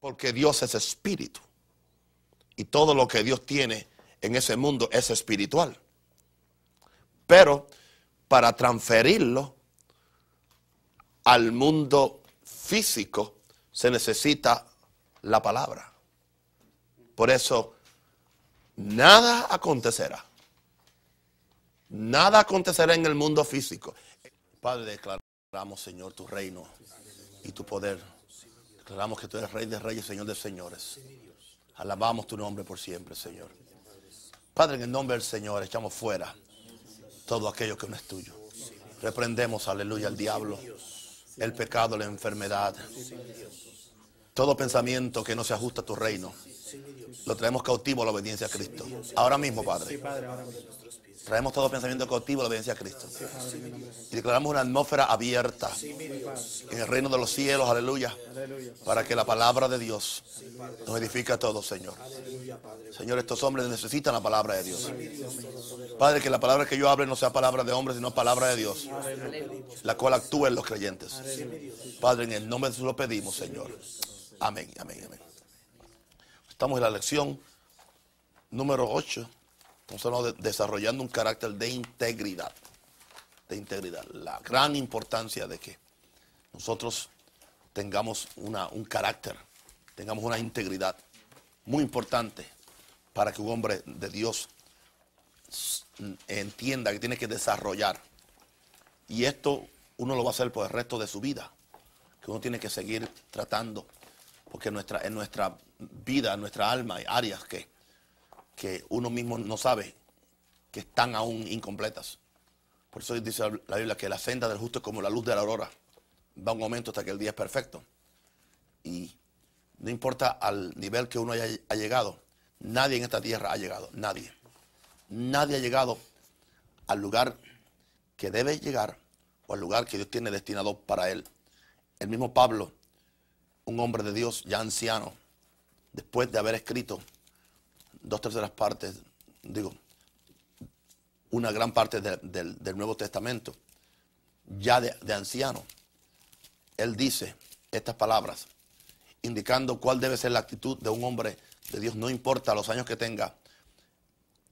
Porque Dios es espíritu. Y todo lo que Dios tiene en ese mundo es espiritual. Pero para transferirlo al mundo físico se necesita la palabra. Por eso, nada acontecerá. Nada acontecerá en el mundo físico. Padre, declaramos, Señor, tu reino y tu poder. Declaramos que tú eres Rey de Reyes, Señor de Señores. Alabamos tu nombre por siempre, Señor. Padre, en el nombre del Señor, echamos fuera todo aquello que no es tuyo. Reprendemos, aleluya, al diablo, el pecado, la enfermedad, todo pensamiento que no se ajusta a tu reino. Lo traemos cautivo a la obediencia a Cristo. Ahora mismo, Padre. Traemos todo pensamiento cautivo a la obediencia a Cristo. Y declaramos una atmósfera abierta en el reino de los cielos, aleluya, para que la palabra de Dios nos edifique a todos, Señor. Señor, estos hombres necesitan la palabra de Dios. Padre, que la palabra que yo hable no sea palabra de hombres, sino palabra de Dios, la cual actúa en los creyentes. Padre, en el nombre de Jesús lo pedimos, Señor. Amén, amén, amén. Estamos en la lección número 8. Estamos desarrollando un carácter de integridad. De integridad. La gran importancia de que nosotros tengamos una, un carácter, tengamos una integridad muy importante para que un hombre de Dios entienda que tiene que desarrollar. Y esto uno lo va a hacer por el resto de su vida. Que uno tiene que seguir tratando. Porque en nuestra, en nuestra vida, en nuestra alma hay áreas que que uno mismo no sabe que están aún incompletas. Por eso dice la Biblia que la senda del justo es como la luz de la aurora. Va un momento hasta que el día es perfecto. Y no importa al nivel que uno haya llegado, nadie en esta tierra ha llegado, nadie. Nadie ha llegado al lugar que debe llegar o al lugar que Dios tiene destinado para él. El mismo Pablo, un hombre de Dios ya anciano, después de haber escrito dos terceras partes, digo, una gran parte del Nuevo Testamento, ya de, anciano, él dice estas palabras, indicando cuál debe ser la actitud de un hombre de Dios, no importa los años que tenga,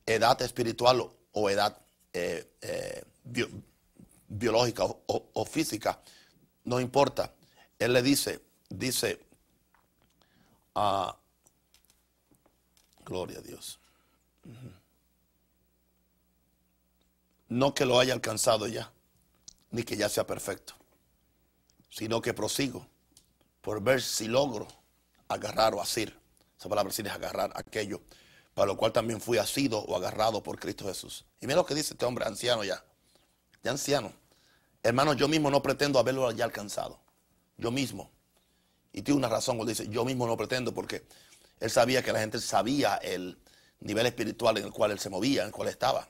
edad espiritual o, edad eh, eh, biológica o, física, no importa. Él le dice, dice, a Gloria a Dios. No que lo haya alcanzado ya, ni que ya sea perfecto, sino que prosigo por ver si logro agarrar o asir. Esa palabra asir es agarrar aquello para lo cual también fui asido o agarrado por Cristo Jesús. Y mira lo que dice este hombre anciano ya, ya anciano. Hermano, yo mismo no pretendo haberlo ya alcanzado. Yo mismo. Y tiene una razón cuando dice, yo mismo no pretendo porque él sabía que la gente sabía el nivel espiritual en el cual él se movía, en el cual estaba.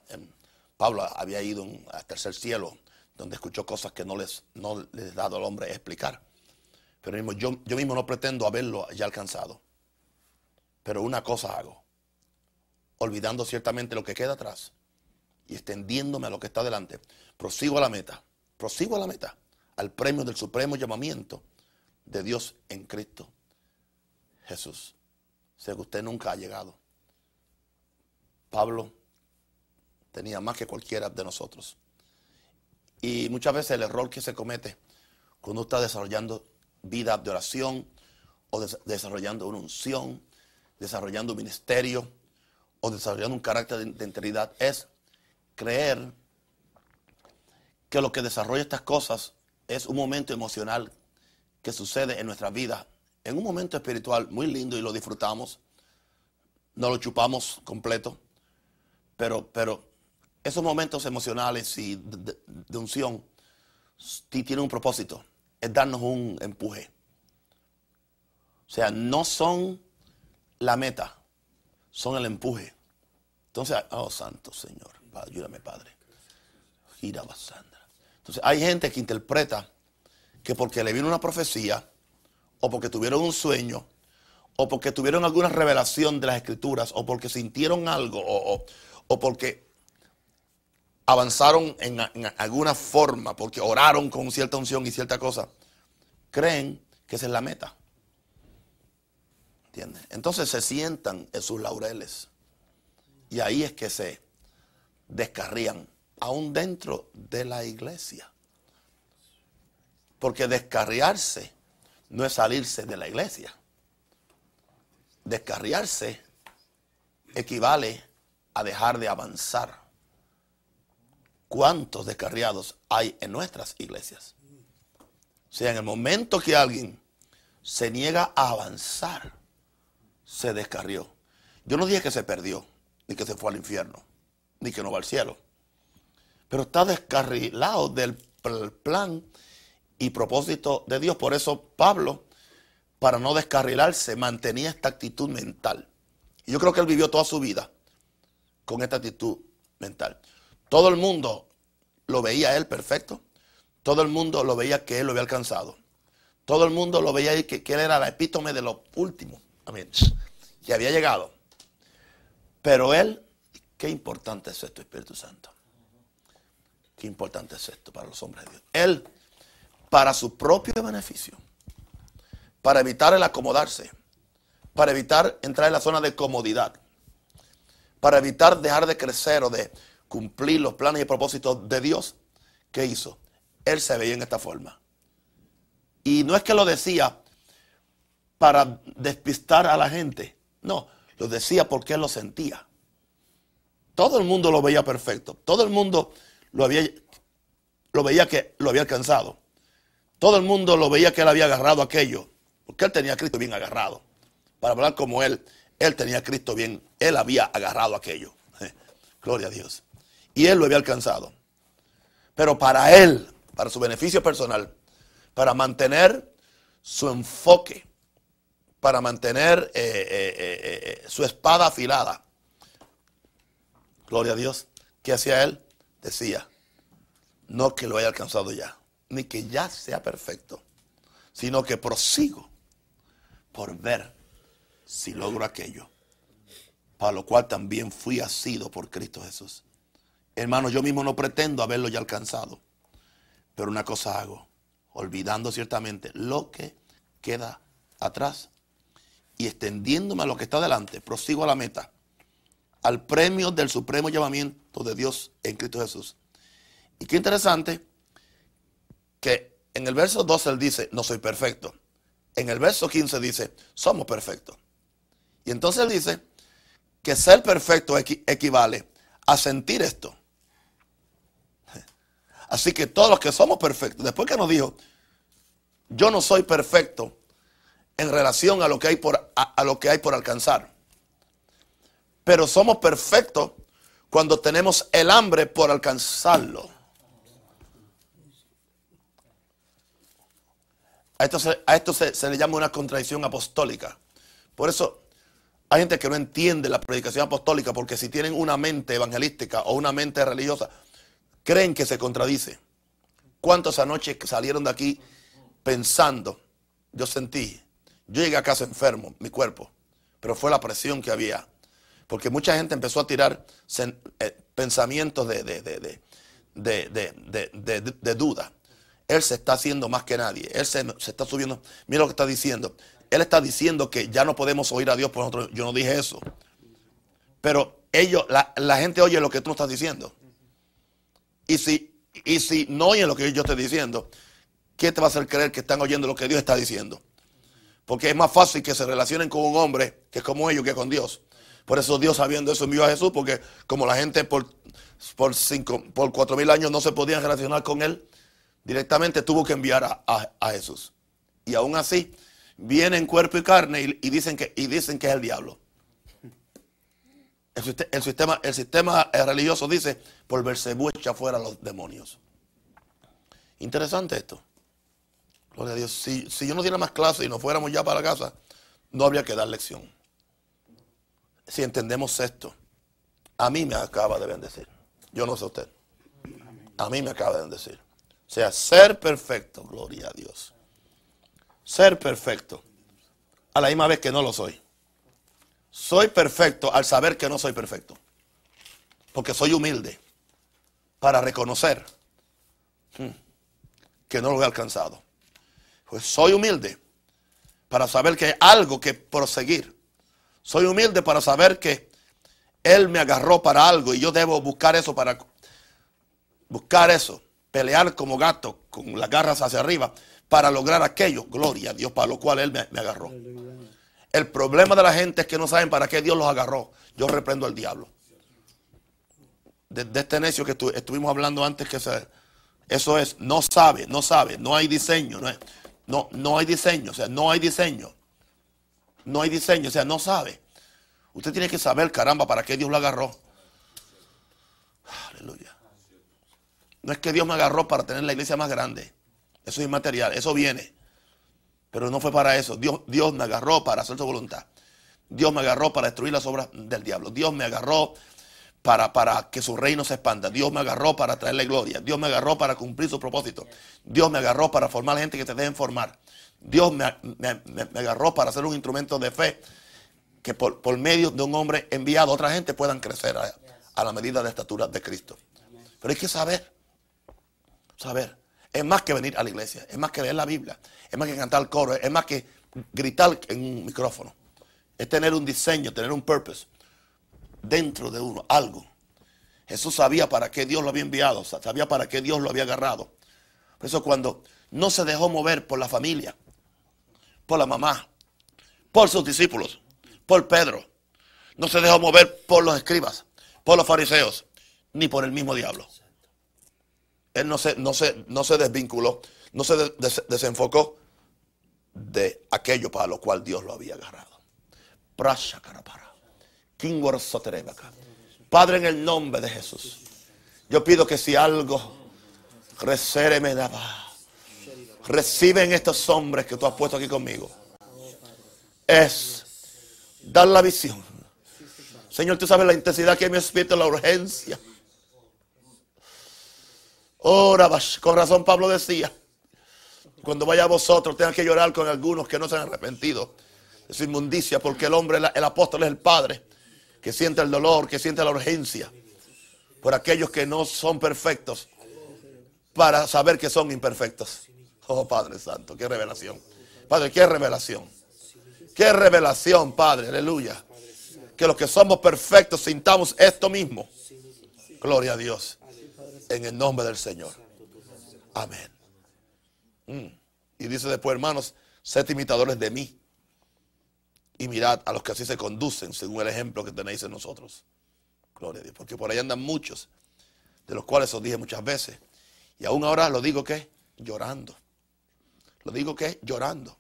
Pablo había ido al tercer cielo, donde escuchó cosas que no les, no les dado al hombre explicar. Pero yo, yo mismo no pretendo haberlo ya alcanzado. Pero una cosa hago, olvidando ciertamente lo que queda atrás y extendiéndome a lo que está delante, prosigo a la meta, prosigo a la meta, al premio del supremo llamamiento de Dios en Cristo Jesús. Sé que usted nunca ha llegado. Pablo tenía más que cualquiera de nosotros. Y muchas veces el error que se comete cuando está desarrollando vida de oración o desarrollando una unción, desarrollando un ministerio o desarrollando un carácter de, de integridad es creer que lo que desarrolla estas cosas es un momento emocional que sucede en nuestra vida en un momento espiritual muy lindo y lo disfrutamos, no lo chupamos completo, pero, pero esos momentos emocionales y de, unción tienen un propósito, es darnos un empuje. O sea, no son la meta, son el empuje. Entonces, oh Santo Señor, ayúdame Padre. Gira Entonces, hay gente que interpreta que porque le viene una profecía, o porque tuvieron un sueño, o porque tuvieron alguna revelación de las escrituras, o porque sintieron algo, o, porque avanzaron en, alguna forma, porque oraron con cierta unción y cierta cosa, creen que esa es la meta. ¿Entiendes? Entonces se sientan en sus laureles. Y ahí es que se descarrían, aún dentro de la iglesia. Porque descarriarse no es salirse de la iglesia. Descarriarse equivale a dejar de avanzar. ¿Cuántos descarriados hay en nuestras iglesias? O sea, en el momento que alguien se niega a avanzar, se descarrió. Yo no dije que se perdió, ni que se fue al infierno, ni que no va al cielo. Pero está descarrilado del plan y propósito de Dios. Por eso Pablo, para no descarrilarse, mantenía esta actitud mental. Y yo creo que él vivió toda su vida con esta actitud mental. Todo el mundo lo veía él perfecto. Todo el mundo lo veía que él lo había alcanzado. Todo el mundo lo veía que, que él era la epítome de lo último. Amén. Que había llegado. Pero él, qué importante es esto, Espíritu Santo. Qué importante es esto para los hombres de Dios. Él, para su propio beneficio, para evitar el acomodarse, para evitar entrar en la zona de comodidad, para evitar dejar de crecer o de cumplir los planes y propósitos de Dios, ¿qué hizo? Él se veía en esta forma. Y no es que lo decía para despistar a la gente, no, lo decía porque él lo sentía. Todo el mundo lo veía perfecto, todo el mundo lo, había, lo veía que lo había alcanzado, todo el mundo lo veía que él había agarrado aquello, porque él tenía a Cristo bien agarrado. Para hablar como él, él tenía a Cristo bien, él había agarrado aquello. Gloria a Dios y él lo había alcanzado. Pero para él, para su beneficio personal, para mantener su enfoque, para mantener eh, eh, eh, su espada afilada, gloria a Dios, ¿qué hacía él? Decía, no que lo haya alcanzado ya, ni que ya sea perfecto, sino que prosigo por ver si logro aquello, para lo cual también fui asido por Cristo Jesús. Hermano, yo mismo no pretendo haberlo ya alcanzado. Pero una cosa hago, olvidando ciertamente lo que queda atrás y extendiéndome a lo que está delante, prosigo a la meta, al premio del supremo llamamiento de Dios en Cristo Jesús. Y qué interesante que en el verso 12 él dice, no soy perfecto. En el verso 15 dice, somos perfectos. Y entonces él dice que ser perfecto equivale a sentir esto. Así que todos los que somos perfectos, después que nos dijo, yo no soy perfecto en relación a lo que hay por, a, lo que hay por alcanzar. Pero somos perfectos cuando tenemos el hambre por alcanzarlo. A esto, se, a esto se, le llama una contradicción apostólica. Por eso hay gente que no entiende la predicación apostólica porque si tienen una mente evangelística o una mente religiosa, creen que se contradice. ¿Cuántos anoche salieron de aquí pensando? Yo sentí, yo llegué a casa enfermo, mi cuerpo, pero fue la presión que había. Porque mucha gente empezó a tirar eh, pensamientos de, de, duda. Él se está haciendo más que nadie. Él se, está subiendo. Mira lo que está diciendo. Él está diciendo que ya no podemos oír a Dios por nosotros. Yo no dije eso. Pero ellos, la, la gente oye lo que tú estás diciendo. Y si, y si no oyen lo que yo estoy diciendo, ¿qué te va a hacer creer que están oyendo lo que Dios está diciendo? Porque es más fácil que se relacionen con un hombre que es como ellos que con Dios. Por eso Dios sabiendo eso envió a Jesús, porque como la gente por, por, cinco, por cuatro mil años no se podían relacionar con él, directamente tuvo que enviar a, Jesús. Y aún así, vienen cuerpo y carne y, dicen que, y dicen que es el diablo. El, sistema, el sistema religioso dice, por verse echa fuera los demonios. Interesante esto. Gloria a Dios. Si, yo no diera más clase y nos fuéramos ya para casa, no habría que dar lección. Si entendemos esto, a mí me acaba de bendecir. Yo no sé usted. A mí me acaba de bendecir. Sea, ser perfecto, gloria a Dios. Ser perfecto. A la misma vez que no lo soy. Soy perfecto al saber que no soy perfecto. Porque soy humilde para reconocer hmm, que no lo he alcanzado. Pues soy humilde para saber que hay algo que proseguir. Soy humilde para saber que Él me agarró para algo y yo debo buscar eso para buscar eso, pelear como gato con las garras hacia arriba para lograr aquello. Gloria a Dios, para lo cual Él me, agarró. El problema de la gente es que no saben para qué Dios los agarró. Yo reprendo al diablo. De, este necio que estuvimos hablando antes que eso es, no sabe, no sabe, no hay diseño, no, no, no hay diseño, o sea, no hay diseño. No hay diseño, o sea, no sabe. Usted tiene que saber, caramba, para qué Dios lo agarró. Aleluya. No es que Dios me agarró para tener la iglesia más grande. Eso es inmaterial, eso viene. Pero no fue para eso. Dios, Dios me agarró para hacer su voluntad. Dios me agarró para destruir las obras del diablo. Dios me agarró para, para que su reino se expanda. Dios me agarró para traerle gloria. Dios me agarró para cumplir su propósito. Dios me agarró para formar gente que te deben formar. Dios me, agarró para ser un instrumento de fe que por, medio de un hombre enviado a otra gente puedan crecer a, a la medida de estatura de Cristo. Pero hay que saber, saber. Es más que venir a la iglesia, es más que leer la Biblia, es más que cantar el coro, es más que gritar en un micrófono. Es tener un diseño, tener un purpose dentro de uno, algo. Jesús sabía para qué Dios lo había enviado, sabía para qué Dios lo había agarrado. Por eso cuando no se dejó mover por la familia, por la mamá, por sus discípulos, por Pedro, no se dejó mover por los escribas, por los fariseos, ni por el mismo diablo. Él no se, no no se desvinculó, no se desenfocó de aquello para lo cual Dios lo había agarrado. Padre, en el nombre de Jesús, yo pido que si algo me daba, reciben estos hombres que tú has puesto aquí conmigo, es dar la visión. Señor, tú sabes la intensidad que hay en espíritu, la urgencia. Ora, con razón Pablo decía, cuando vaya a vosotros tengan que llorar con algunos que no se han arrepentido de su inmundicia, porque el hombre, el apóstol es el Padre, que siente el dolor, que siente la urgencia por aquellos que no son perfectos, para saber que son imperfectos. Oh Padre Santo, qué revelación. Padre, qué revelación. Qué revelación, Padre, aleluya. Que los que somos perfectos sintamos esto mismo. Gloria a Dios en el nombre del Señor. Amén. Mm. Y dice después, hermanos, sed imitadores de mí. Y mirad a los que así se conducen, según el ejemplo que tenéis en nosotros. Gloria a Dios. Porque por ahí andan muchos, de los cuales os dije muchas veces. Y aún ahora lo digo que llorando. Lo digo que llorando.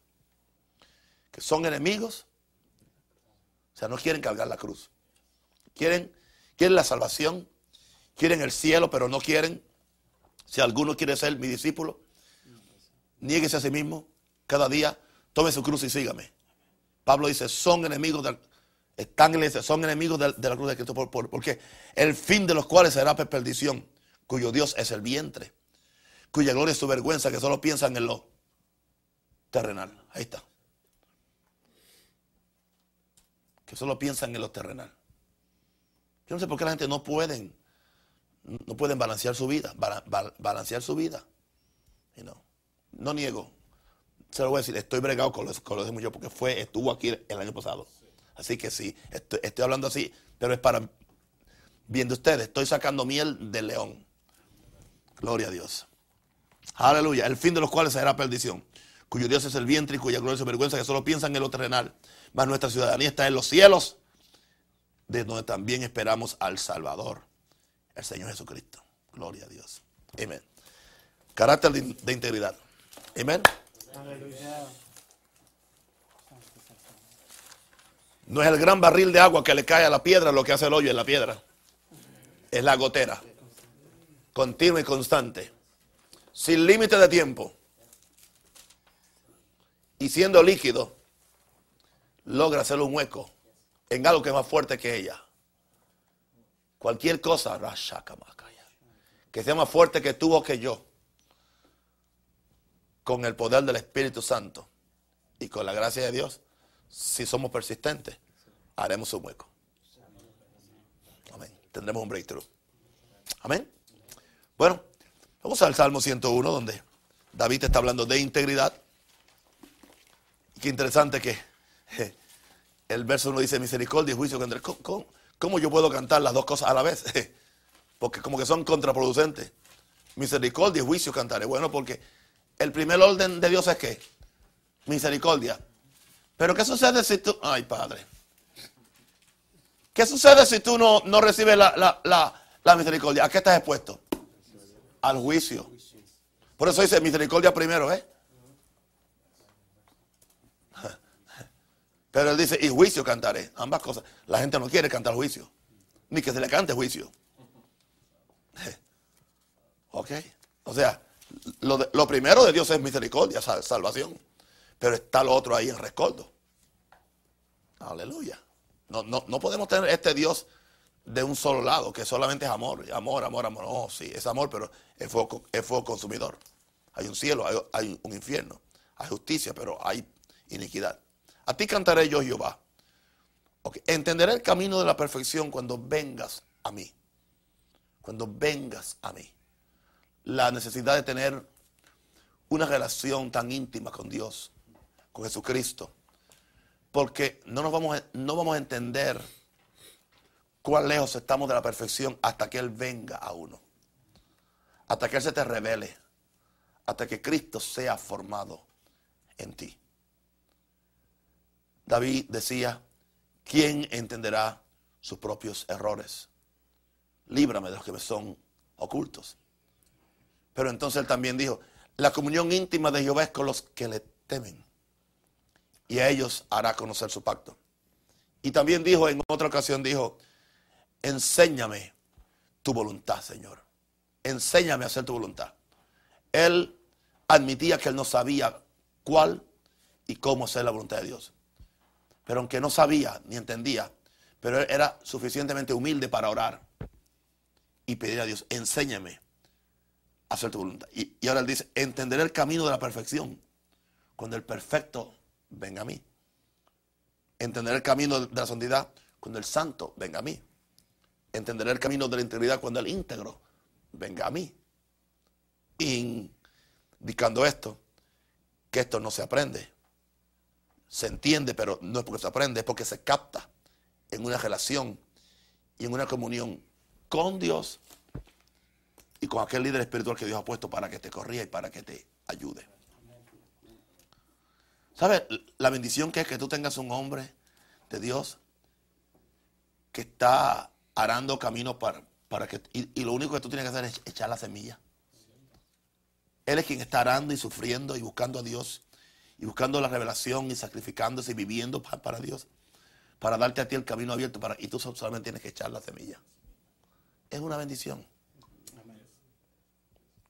Que son enemigos. O sea, no quieren cargar la cruz. Quieren, quieren la salvación, quieren el cielo, pero no quieren. Si alguno quiere ser mi discípulo, niéguese a sí mismo cada día, tome su cruz y sígame. Pablo dice, son enemigos del, están en son enemigos de, la cruz de Cristo, porque el fin de los cuales será perdición, cuyo Dios es el vientre, cuya gloria es su vergüenza, que solo piensan en lo terrenal. Ahí está. Que solo piensan en lo terrenal. Yo no sé por qué la gente no pueden no pueden balancear su vida, balancear su vida. No niego. Se lo voy a decir, estoy bregado con los, con los porque fue, estuvo aquí el año pasado. Así que sí, estoy, hablando así, pero es para bien de ustedes. Estoy sacando miel del león. Gloria a Dios. Aleluya. El fin de los cuales será perdición. Cuyo Dios es el vientre y cuya gloria es vergüenza, que solo piensan en lo terrenal. Mas nuestra ciudadanía está en los cielos, de donde también esperamos al Salvador el Señor Jesucristo. Gloria a Dios. Amén. Carácter de, integridad. Amén. No es el gran barril de agua que le cae a la piedra lo que hace el hoyo en la piedra. Es la gotera. Continua y constante. Sin límite de tiempo. Y siendo líquido, logra hacer un hueco en algo que es más fuerte que ella. Cualquier cosa, que sea más fuerte que tú o que yo, con el poder del Espíritu Santo y con la gracia de Dios, si somos persistentes, haremos un hueco. Amén. Tendremos un breakthrough. Amén. Bueno, vamos al Salmo 101, donde David está hablando de integridad. qué interesante que el verso uno dice misericordia y juicio. ¿Cómo, cómo, cómo yo puedo cantar las dos cosas a la vez? Porque como que son contraproducentes. Misericordia y juicio cantaré. Bueno, porque el primer orden de Dios es que misericordia. Pero ¿qué sucede si tú... Ay, Padre. ¿Qué sucede si tú no, no recibes la, la misericordia? ¿A qué estás expuesto? Al juicio. Por eso dice misericordia primero, ¿eh? Pero él dice, y juicio cantaré. Ambas cosas. La gente no quiere cantar juicio. Ni que se le cante juicio. Ok. O sea, lo, primero de Dios es misericordia, salvación. Pero está lo otro ahí en rescoldo. Aleluya. No, no, no podemos tener este Dios de un solo lado, que solamente es amor, amor, amor, amor. No, sí, es amor, pero es fuego, es fuego consumidor. Hay un cielo, hay, un infierno, hay justicia, pero hay iniquidad. A ti cantaré yo, Jehová. Entenderé el camino de la perfección cuando vengas a mí. Cuando vengas a mí. La necesidad de tener una relación tan íntima con Dios, con Jesucristo. Porque no, nos vamos, no vamos a entender cuán lejos estamos de la perfección hasta que Él venga a uno. Hasta que Él se te revele. Hasta que Cristo sea formado en ti. David decía, ¿quién entenderá sus propios errores? Líbrame de los que me son ocultos. Pero entonces él también dijo, la comunión íntima de Jehová es con los que le temen. Y a ellos hará conocer su pacto. Y también dijo, en otra ocasión dijo, enséñame tu voluntad, Señor. Enséñame a hacer tu voluntad. Él admitía que él no sabía cuál y cómo hacer la voluntad de Dios. Pero aunque no sabía ni entendía, pero era suficientemente humilde para orar y pedir a Dios, enséñame a hacer tu voluntad. Y, ahora él dice, entenderé el camino de la perfección cuando el perfecto venga a mí. Entenderé el camino de la santidad cuando el santo venga a mí. Entenderé el camino de la integridad cuando el íntegro venga a mí. Indicando esto, que esto no se aprende, se entiende, pero no es porque se aprende, es porque se capta en una relación y en una comunión con Dios y con aquel líder espiritual que Dios ha puesto para que te corrija y para que te ayude. ¿Sabes? La bendición que es que tú tengas un hombre de Dios que está arando camino para, para que... Y, y, lo único que tú tienes que hacer es echar la semilla. Él es quien está arando y sufriendo y buscando a Dios y buscando la revelación y sacrificándose y viviendo para, Dios, para darte a ti el camino abierto para, y tú solamente tienes que echar la semilla. Es una bendición.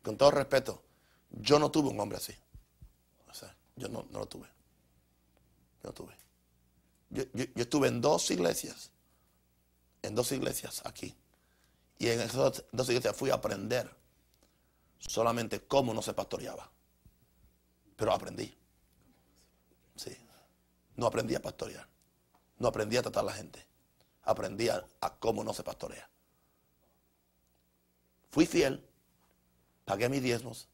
Con todo respeto, yo no tuve un hombre así. Yo no, lo tuve. Yo no tuve. Yo, yo, estuve en dos iglesias, en dos iglesias aquí. Y en esas dos iglesias fui a aprender solamente cómo no se pastoreaba. Pero aprendí. Sí. No aprendí a pastorear. No aprendí a tratar a la gente. Aprendí a, cómo no se pastorea. Fui fiel. Pagué mis diezmos.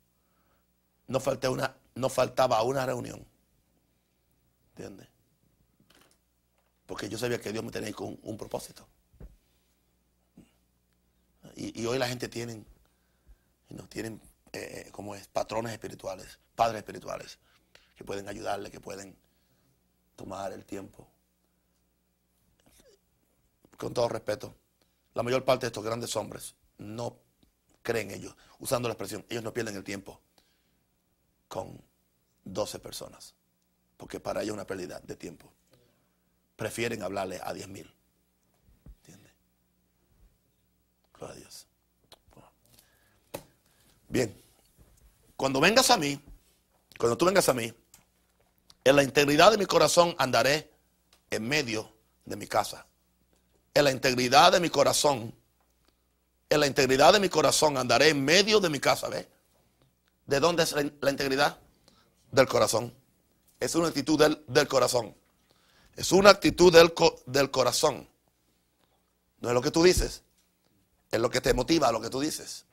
No, falté una, no faltaba una reunión. ¿Entiendes? Porque yo sabía que Dios me tenía con un, propósito. Y, hoy la gente tiene, no, tienen eh, como es, patrones espirituales, padres espirituales que pueden ayudarle, que pueden tomar el tiempo. Con todo respeto, la mayor parte de estos grandes hombres no creen ellos, usando la expresión, ellos no pierden el tiempo con 12 personas, porque para ellos es una pérdida de tiempo. Prefieren hablarle a 10 mil. ¿Entiendes? Gloria a Dios. Bien, cuando vengas a mí, cuando tú vengas a mí, en la integridad de mi corazón andaré en medio de mi casa. En la integridad de mi corazón, en la integridad de mi corazón andaré en medio de mi casa. ¿Ve? ¿De dónde es la, integridad? Del corazón. Es una actitud del, corazón. Es una actitud del, del, corazón. No es lo que tú dices. Es lo que te motiva, lo que tú dices.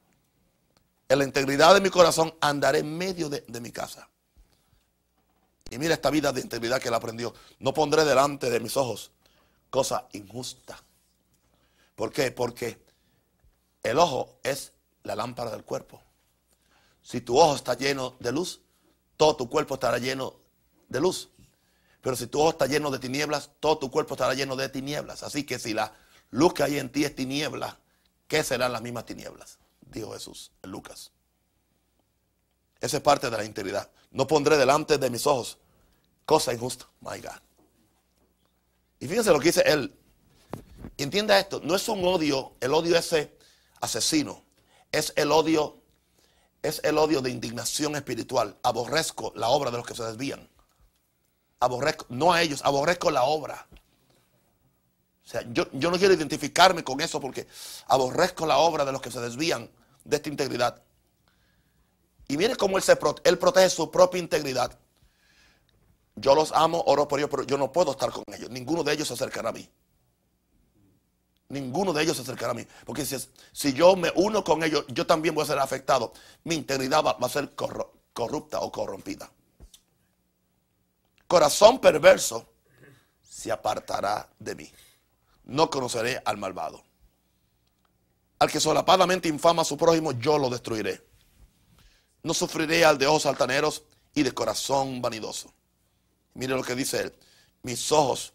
En la integridad de mi corazón andaré en medio de mi casa Y mira esta vida de integridad que él aprendió. No pondré delante de mis ojos cosa injusta. ¿Por qué? Porque el ojo es la lámpara del cuerpo. Si tu ojo está lleno de luz, todo tu cuerpo estará lleno de luz. Pero si tu ojo está lleno de tinieblas, todo tu cuerpo estará lleno de tinieblas. Así que si la luz que hay en ti es tiniebla, ¿qué serán las mismas tinieblas? Dijo Jesús en Lucas. Esa es parte de la integridad. No pondré delante de mis ojos cosa injusta. My God. Y fíjense lo que dice él. Entienda esto, no es un odio, el odio ese asesino, es el odio, es el odio de indignación espiritual. Aborrezco la obra de los que se desvían. Aborrezco, no a ellos, aborrezco la obra. O sea, yo, yo no quiero identificarme con eso porque aborrezco la obra de los que se desvían de esta integridad. Y mire cómo él, se, él protege su propia integridad. Yo los amo, oro por ellos, pero yo no puedo estar con ellos. Ninguno de ellos se acercará a mí. Ninguno de ellos se acercará a mí. Porque si, si yo me uno con ellos, yo también voy a ser afectado. Mi integridad va, a ser corrupta o corrompida. Corazón perverso se apartará de mí. No conoceré al malvado. Al que solapadamente infama a su prójimo, yo lo destruiré. No sufriré al de ojos altaneros y de corazón vanidoso. Mire lo que dice él. Mis ojos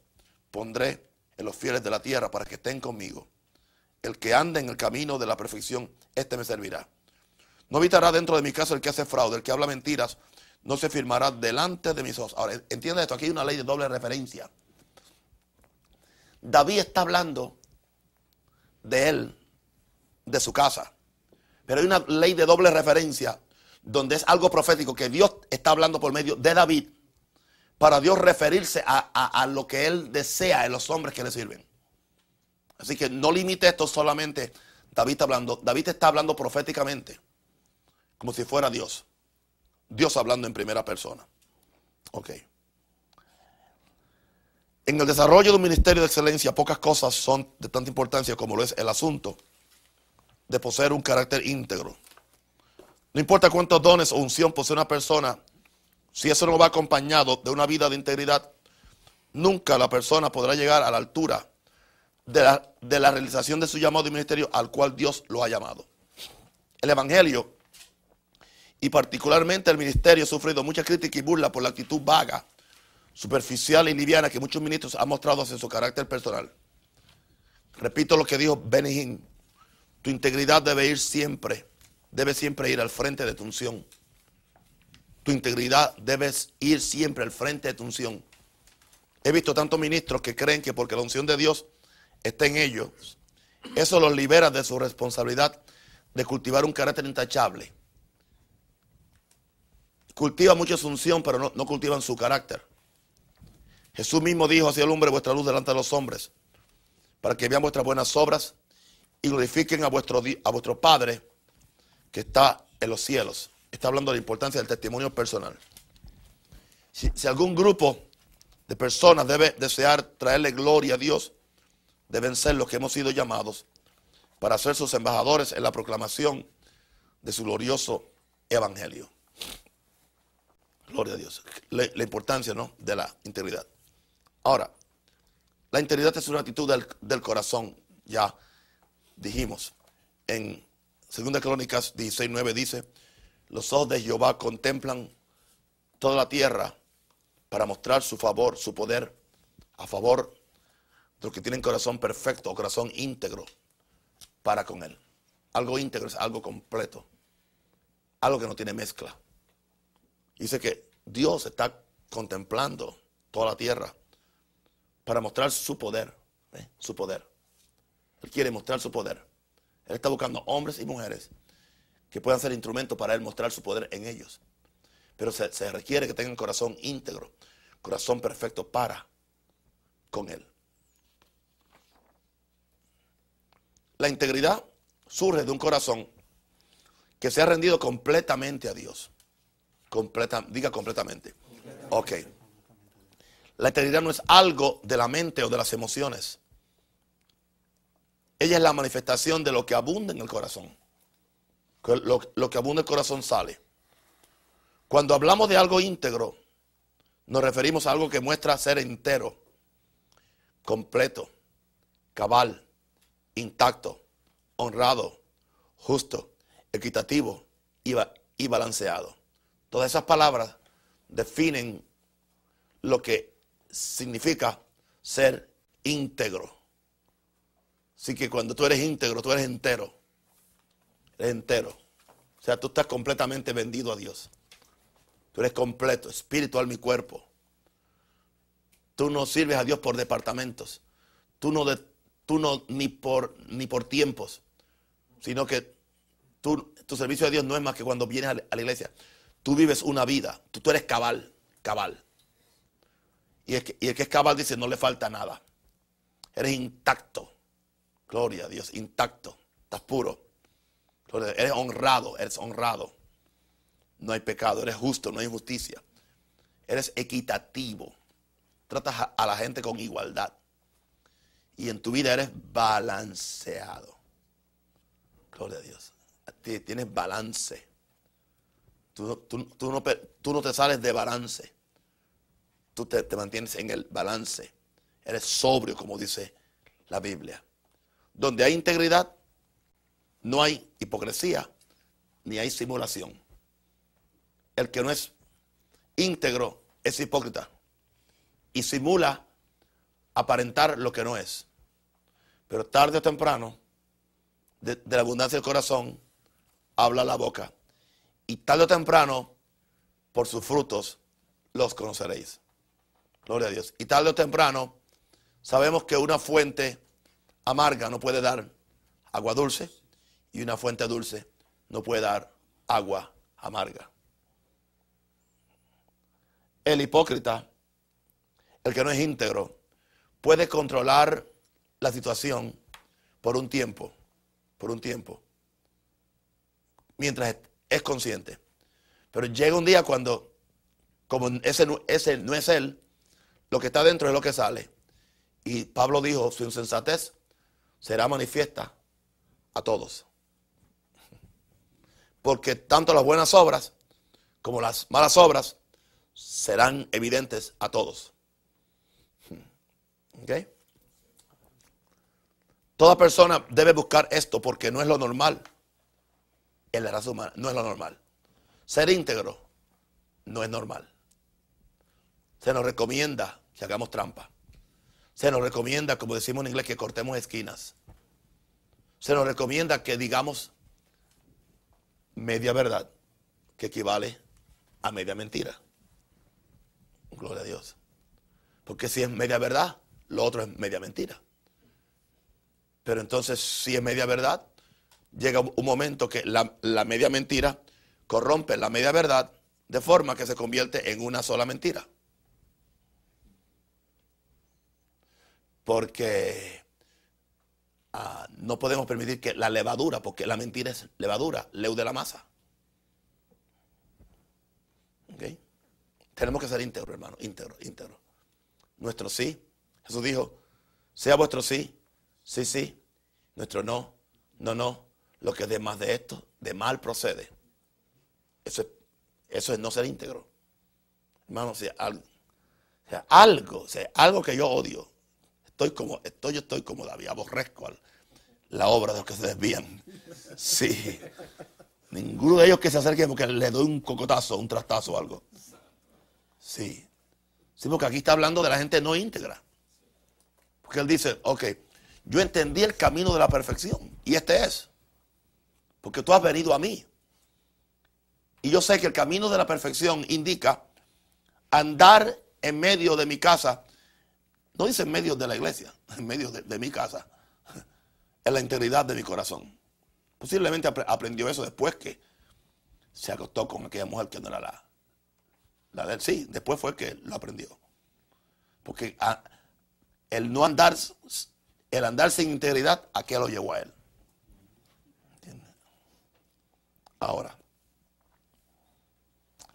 pondré en los fieles de la tierra para que estén conmigo. El que ande en el camino de la perfección, este me servirá. No habitará dentro de mi casa el que hace fraude, el que habla mentiras, no se firmará delante de mis ojos. Ahora, entiende esto, aquí hay una ley de doble referencia. David está hablando de él, de su casa. Pero hay una ley de doble referencia donde es algo profético que Dios está hablando por medio de David para Dios referirse a, lo que Él desea en los hombres que le sirven. Así que no limite esto solamente David está hablando. David está hablando proféticamente, como si fuera Dios. Dios hablando en primera persona. Ok. En el desarrollo de un ministerio de excelencia, pocas cosas son de tanta importancia como lo es el asunto de poseer un carácter íntegro. No importa cuántos dones o unción posee una persona, si eso no va acompañado de una vida de integridad, nunca la persona podrá llegar a la altura de la, realización de su llamado de ministerio al cual Dios lo ha llamado. El Evangelio y particularmente el ministerio ha sufrido mucha crítica y burla por la actitud vaga, superficial y liviana que muchos ministros han mostrado hacia su carácter personal. Repito lo que dijo Benny tu integridad debe ir siempre, debe siempre ir al frente de tu unción. Tu integridad debe ir siempre al frente de tu unción. He visto tantos ministros que creen que porque la unción de Dios está en ellos, eso los libera de su responsabilidad de cultivar un carácter intachable cultivan mucha unción, pero no, cultivan su carácter. Jesús mismo dijo, hacia el hombre vuestra luz delante de los hombres, para que vean vuestras buenas obras y glorifiquen a vuestro, a vuestro Padre que está en los cielos. Está hablando de la importancia del testimonio personal. Si, algún grupo de personas debe desear traerle gloria a Dios, deben ser los que hemos sido llamados para ser sus embajadores en la proclamación de su glorioso evangelio. Gloria a Dios. La, importancia ¿no? de la integridad. Ahora, la integridad es una actitud del, corazón. Ya dijimos. En 2 Crónicas 16.9 dice, los ojos de Jehová contemplan toda la tierra para mostrar su favor, su poder a favor de los que tienen corazón perfecto o corazón íntegro para con él. Algo íntegro es algo completo. Algo que no tiene mezcla. Dice que Dios está contemplando toda la tierra para mostrar su poder, ¿eh? su poder. Él quiere mostrar su poder. Él está buscando hombres y mujeres que puedan ser instrumentos para Él mostrar su poder en ellos. Pero se, requiere que tengan corazón íntegro, corazón perfecto para con Él. La integridad surge de un corazón que se ha rendido completamente a Dios. Diga completamente. Ok. La integridad no es algo de la mente o de las emociones. Ella es la manifestación de lo que abunda en el corazón. Lo, que abunda en el corazón sale. Cuando hablamos de algo íntegro, nos referimos a algo que muestra ser entero, completo, cabal, intacto, honrado, justo, equitativo y balanceado. Todas esas palabras definen lo que significa ser íntegro. Así que cuando tú eres íntegro, tú eres entero. Eres entero. O sea, tú estás completamente vendido a Dios. Tú eres completo, espiritual mi cuerpo. Tú no sirves a Dios por departamentos. Tú no, tú no ni, por, ni por tiempos. Sino que tu servicio a Dios no es más que cuando vienes a la iglesia. Tú vives una vida. Tú, tú eres cabal. Cabal. Y el, que, y el que es cabal dice, no le falta nada. Eres intacto. Gloria a Dios, intacto. Estás puro. Eres honrado, eres honrado. No hay pecado, eres justo, no hay injusticia. Eres equitativo. Tratas a la gente con igualdad. Y en tu vida eres balanceado. Gloria a Dios. Tienes balance. Tú, no, tú, no, te sales de balance. Tú te mantienes en el balance. Eres sobrio, como dice la Biblia. Donde hay integridad, no hay hipocresía, ni hay simulación. El que no es íntegro es hipócrita y simula aparentar lo que no es. Pero tarde o temprano, de, de la abundancia del corazón, habla la boca. Y tarde o temprano, por sus frutos, los conoceréis. Gloria a Dios. Y tarde o temprano, sabemos que una fuente amarga no puede dar agua dulce y una fuente dulce no puede dar agua amarga. El hipócrita, el que no es íntegro, puede controlar la situación por un tiempo, por un tiempo, mientras es consciente. Pero llega un día cuando, como ese, no es él, lo que está dentro es lo que sale. Y Pablo dijo, su insensatez será manifiesta a todos. Porque tanto las buenas obras como las malas obras serán evidentes a todos. ¿Ok? Toda persona debe buscar esto porque no es lo normal en la raza humana, no es lo normal. Ser íntegro no es normal. Se nos recomienda que hagamos trampa. Se nos recomienda, como decimos en inglés, que cortemos esquinas. Se nos recomienda que digamos media verdad, que equivale a media mentira. Gloria a Dios. Porque si es media verdad, lo otro es media mentira. Pero entonces, si es media verdad, llega un momento que la, la media mentira corrompe la media verdad de forma que se convierte en una sola mentira. Porque ah, no podemos permitir que la levadura, porque la mentira es levadura, leude la masa. ¿Okay? Tenemos que ser íntegros, hermano, íntegro, íntegro. Nuestro sí, Jesús dijo, sea vuestro sí, sí, sí, nuestro no, no, no, lo que de más de esto, de mal procede. Eso es, eso es no ser íntegro. Hermano, sea, algo, algo, sea, algo que yo odio, Estoy como, estoy, yo estoy como David, aborrezco la obra de los que se desvían. Sí. Ninguno de ellos que se acerque porque le doy un cocotazo, un trastazo o algo. Sí. Sí, porque aquí está hablando de la gente no íntegra. Porque él dice, ok, yo entendí el camino de la perfección. Y este es. Porque tú has venido a mí. Y yo sé que el camino de la perfección indica andar en medio de mi casa no dice en medio de la iglesia, en medio de, mi casa, en la integridad de mi corazón. Posiblemente aprendió eso después que se acostó con aquella mujer que no era la, la de él. Sí, después fue que lo aprendió. Porque el no andar, el andar sin integridad, ¿a qué lo llevó a él? Ahora,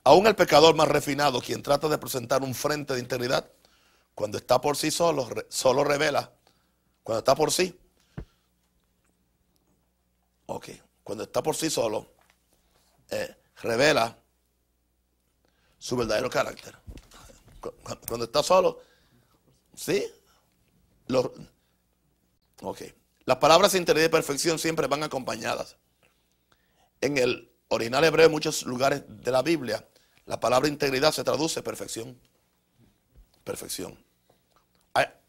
aún el pecador más refinado, quien trata de presentar un frente de integridad, cuando está por sí solo, solo revela. Cuando está por sí. Ok. Cuando está por sí solo, eh, revela su verdadero carácter. Cuando está solo, ¿sí? ok. Las palabras integridad y perfección siempre van acompañadas. En el original hebreo, en muchos lugares de la Biblia, la palabra integridad se traduce perfección. Perfección.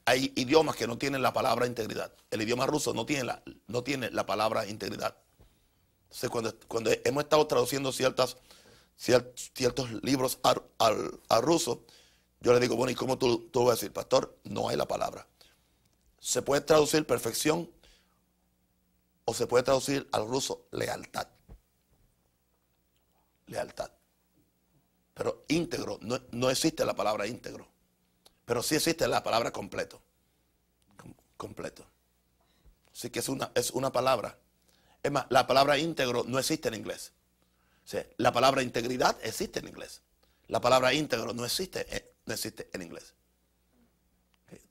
Hay, idiomas que no tienen la palabra integridad. El idioma ruso no tiene la, no tiene la palabra integridad. Entonces, cuando, cuando hemos estado traduciendo ciertas, ciertos libros al, ruso, yo le digo, bueno, ¿y cómo tú, tú vas a decir, pastor? No hay la palabra. Se puede traducir perfección o se puede traducir al ruso lealtad. Lealtad. Pero íntegro, no, existe la palabra íntegro. Pero sí existe la palabra completo. completo. Así que es una, es una palabra. Es más, la palabra íntegro no existe en inglés. la palabra integridad existe en inglés. La palabra íntegro no existe, eh, no existe en inglés.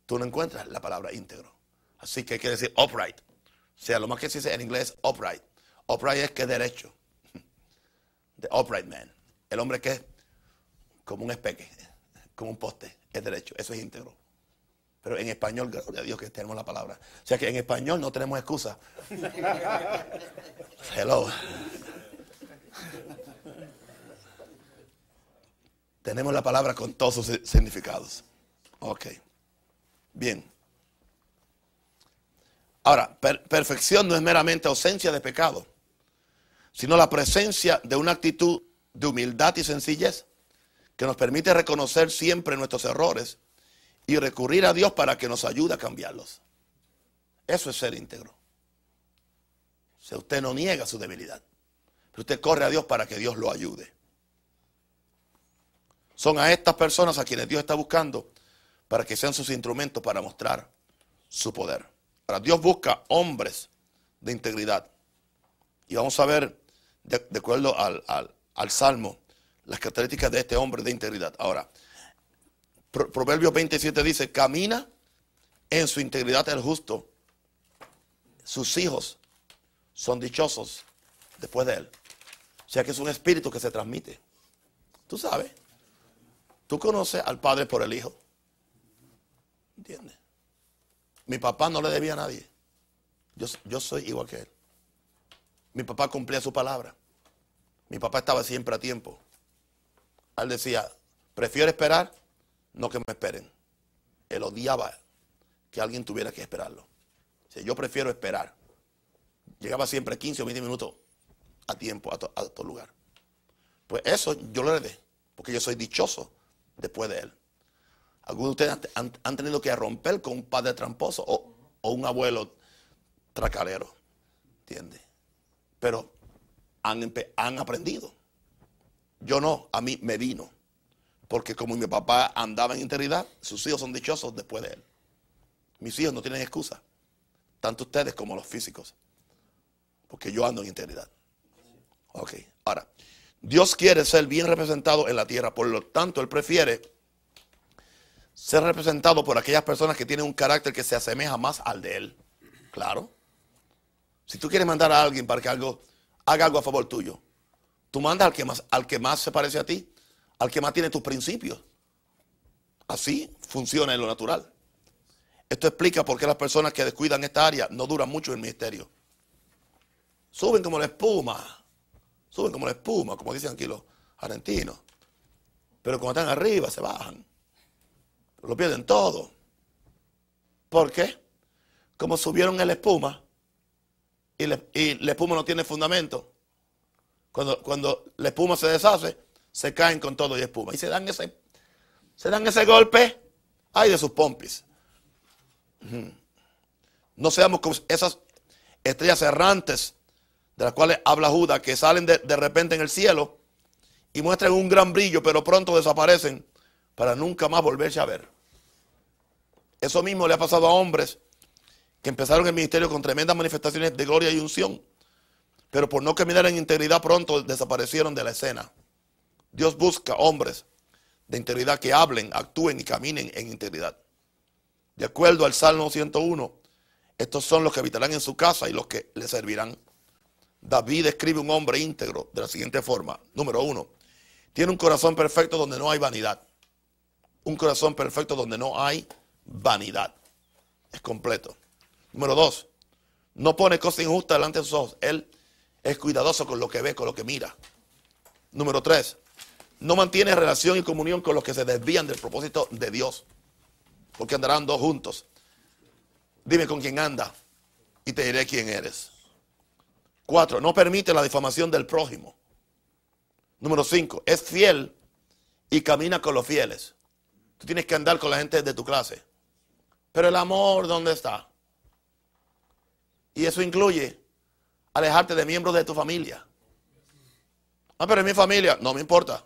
Tú no encuentras la palabra íntegro. Así que quiere decir upright. O sea, lo más que se dice en inglés upright. Upright es que es derecho. The upright man. El hombre que es como un espeque, como un poste, es derecho. Eso es íntegro. Pero en español, gracias a Dios que tenemos la palabra. O sea que en español no tenemos excusa. Hello. Tenemos la palabra con todos sus significados. Ok. Bien. Ahora, perfección no es meramente ausencia de pecado, sino la presencia de una actitud de humildad y sencillez que nos permite reconocer siempre nuestros errores y recurrir a Dios para que nos ayude a cambiarlos. Eso es ser íntegro. O sea, usted no niega su debilidad, pero usted corre a Dios para que Dios lo ayude. Son a estas personas a quienes Dios está buscando para que sean sus instrumentos para mostrar su poder. Ahora, Dios busca hombres de integridad. Y vamos a ver, de, acuerdo al, Salmo, las características de este hombre de integridad. Ahora, Proverbios 27 dice, camina en su integridad el justo. Sus hijos son dichosos después de él. O sea que es un espíritu que se transmite. Tú sabes. Tú conoces al Padre por el Hijo. ¿Entiendes? Mi papá no le debía a nadie. Yo, yo soy igual que él. Mi papá cumplía su palabra. Mi papá estaba siempre a tiempo. Él decía, prefiero esperar, no que me esperen. Él odiaba que alguien tuviera que esperarlo. yo prefiero esperar. Llegaba siempre 15 o 20 minutos a tiempo a, todo lugar. Pues eso yo lo heredé, porque yo soy dichoso después de él. Algunos de ustedes han, tenido que romper con un padre tramposo o, un abuelo tracalero. ¿Entiendes? Pero han, han aprendido. Yo no, a mí me vino. Porque como mi papá andaba en integridad, sus hijos son dichosos después de él. Mis hijos no tienen excusa. Tanto ustedes como los físicos. Porque yo ando en integridad. Ok, ahora, Dios quiere ser bien representado en la tierra. Por lo tanto, Él prefiere ser representado por aquellas personas que tienen un carácter que se asemeja más al de él. Claro. Si tú quieres mandar a alguien para que algo, haga algo a favor tuyo, tú mandas al que más, al que más se parece a ti, al que más tiene tus principios. Así funciona en lo natural. Esto explica por qué las personas que descuidan esta área no duran mucho en el ministerio. Suben como la espuma. Suben como la espuma, como dicen aquí los argentinos. Pero cuando están arriba se bajan lo pierden todo. ¿Por qué? Como subieron en la espuma y, la espuma no tiene fundamento. Cuando, cuando la espuma se deshace, se caen con todo y espuma. Y se dan ese, se dan ese golpe, ay de sus pompis. No seamos como esas estrellas errantes de las cuales habla Judas, que salen de, de repente en el cielo y muestran un gran brillo, pero pronto desaparecen para nunca más volverse a ver. Eso mismo le ha pasado a hombres que empezaron el ministerio con tremendas manifestaciones de gloria y unción, pero por no caminar en integridad pronto desaparecieron de la escena. Dios busca hombres de integridad que hablen, actúen y caminen en integridad. De acuerdo al Salmo 101, estos son los que habitarán en su casa y los que le servirán. David escribe un hombre íntegro de la siguiente forma. Número uno, tiene un corazón perfecto donde no hay vanidad un corazón perfecto donde no hay vanidad. Es completo. Número dos, no pone cosas injustas delante de sus ojos. Él es cuidadoso con lo que ve, con lo que mira. Número tres, no mantiene relación y comunión con los que se desvían del propósito de Dios. Porque andarán dos juntos. Dime con quién anda y te diré quién eres. Cuatro, no permite la difamación del prójimo. Número cinco, es fiel y camina con los fieles. Tú tienes que andar con la gente de tu clase. Pero el amor, ¿dónde está? Y eso incluye alejarte de miembros de tu familia. Ah, pero es mi familia. No me importa.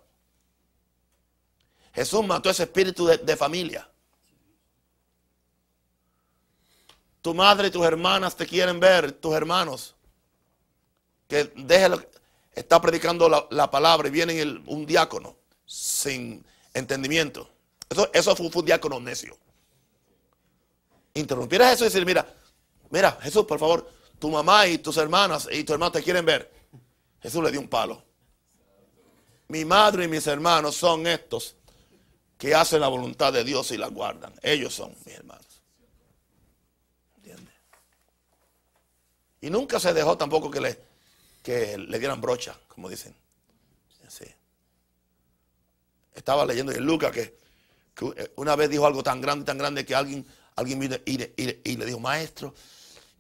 Jesús mató ese espíritu de, familia. Tu madre y tus hermanas te quieren ver, tus hermanos. Que déjelo, está predicando la, palabra y viene un diácono sin entendimiento. Eso, eso fue, un diácono necio. Interrumpir a Jesús y decir, mira, mira, Jesús, por favor, tu mamá y tus hermanas y tu hermano te quieren ver. Jesús le dio un palo. Mi madre y mis hermanos son estos que hacen la voluntad de Dios y la guardan. Ellos son mis hermanos. ¿Entiendes? Y nunca se dejó tampoco que le, que le dieran brocha, como dicen. Estaba leyendo en Lucas que, una vez dijo algo tan grande, tan grande que alguien, alguien vino y, le dijo, maestro,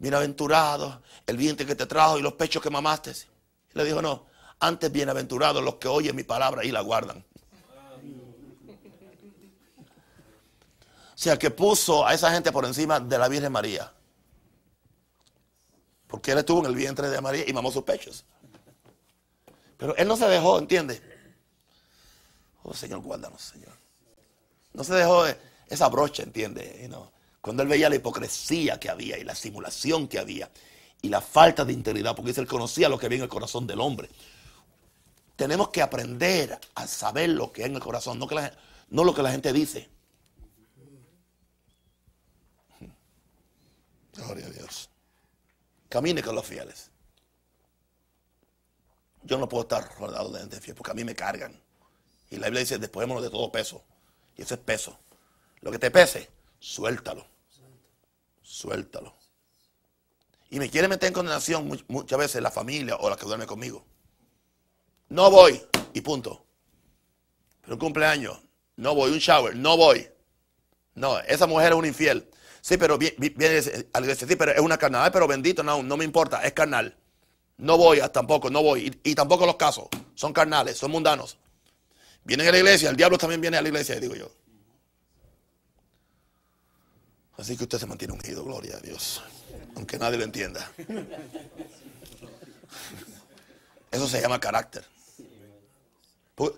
bienaventurado el vientre que te trajo y los pechos que mamaste. Le dijo, no, antes bienaventurados los que oyen mi palabra y la guardan. O sea, que puso a esa gente por encima de la Virgen María. Porque él estuvo en el vientre de María y mamó sus pechos. Pero él no se dejó, ¿entiende? Oh, Señor, guárdanos, Señor. No se dejó esa brocha, ¿entiende? Cuando él veía la hipocresía que había y la simulación que había y la falta de integridad, porque él conocía lo que había en el corazón del hombre. Tenemos que aprender a saber lo que hay en el corazón, no, no lo que la gente dice. Gloria a Dios. Camine con los fieles. Yo no puedo estar rodeado de gente fiel porque a mí me cargan. Y la Biblia dice, despojémonos de todo peso. Y ese es peso. Lo que te pese, suéltalo. Suéltalo. Y me quiere meter en condenación muchas veces la familia o la que duerme conmigo. No voy y punto. Pero un cumpleaños, no voy. Un shower, no voy. No, esa mujer es un infiel. Sí, pero viene a la iglesia, sí, pero es una carnal, pero bendito, no, no me importa, es carnal. No voy tampoco, no voy. Y, tampoco los casos, son carnales, son mundanos. Vienen a la iglesia, el diablo también viene a la iglesia, digo yo. Así que usted se mantiene unido, gloria a Dios. Aunque nadie lo entienda. Eso se llama carácter. Pues,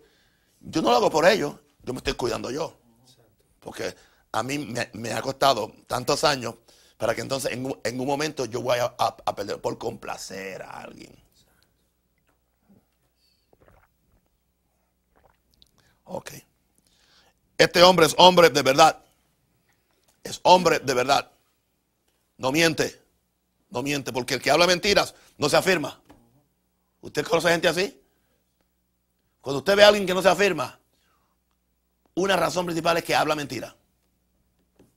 yo no lo hago por ellos, yo me estoy cuidando yo. Porque a mí me, ha costado tantos años para que entonces en un, momento yo voy a, perder por complacer a alguien. Ok. Este hombre es hombre de verdad. Es hombre de verdad. No miente. No miente, porque el que habla mentiras no se afirma. ¿Usted conoce gente así? Cuando usted ve a alguien que no se afirma, una razón principal es que habla mentira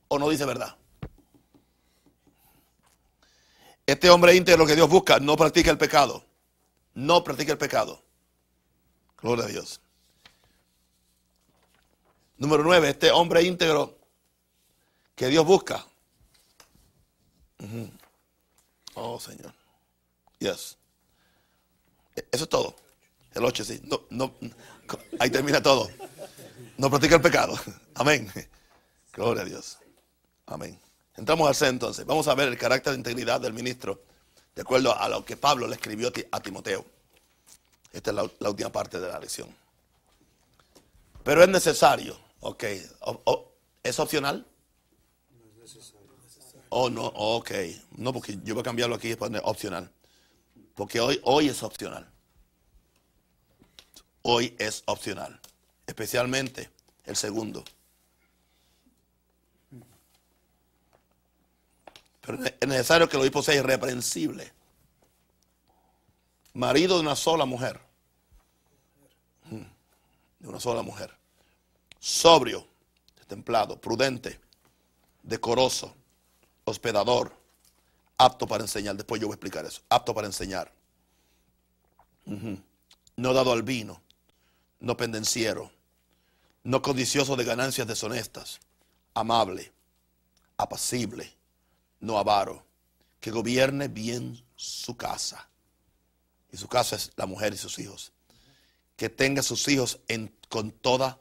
o no dice verdad. Este hombre íntegro que Dios busca no practica el pecado. No practica el pecado. Gloria a Dios. Número nueve, este hombre íntegro que Dios busca. Oh, Señor. Yes. E, eso es todo. El ocho, sí. No, no, ahí termina todo. No practica el pecado. Amén. Gloria a Dios. Amén. Entramos al C entonces. Vamos a ver el carácter de integridad del ministro, de acuerdo a lo que Pablo le escribió a Timoteo. Esta es la, última parte de la lección. Pero es necesario, ok. ¿Es opcional? Es. Oh, no, ok. No, porque yo voy a cambiarlo aquí y poner opcional. Porque hoy, hoy es opcional. Hoy es opcional. Especialmente el segundo. Pero es necesario que el obispo sea irreprensible. Marido de una sola mujer. Mm, de una sola mujer. Sobrio. templado, prudente, decoroso, hospedador, apto para enseñar. Después yo voy a explicar eso. Apto para enseñar. No dado al vino, no pendenciero, no codicioso de ganancias deshonestas, amable, apacible, no avaro, que gobierne bien su casa. Y su casa es la mujer y sus hijos. Que tenga sus hijos en, con toda,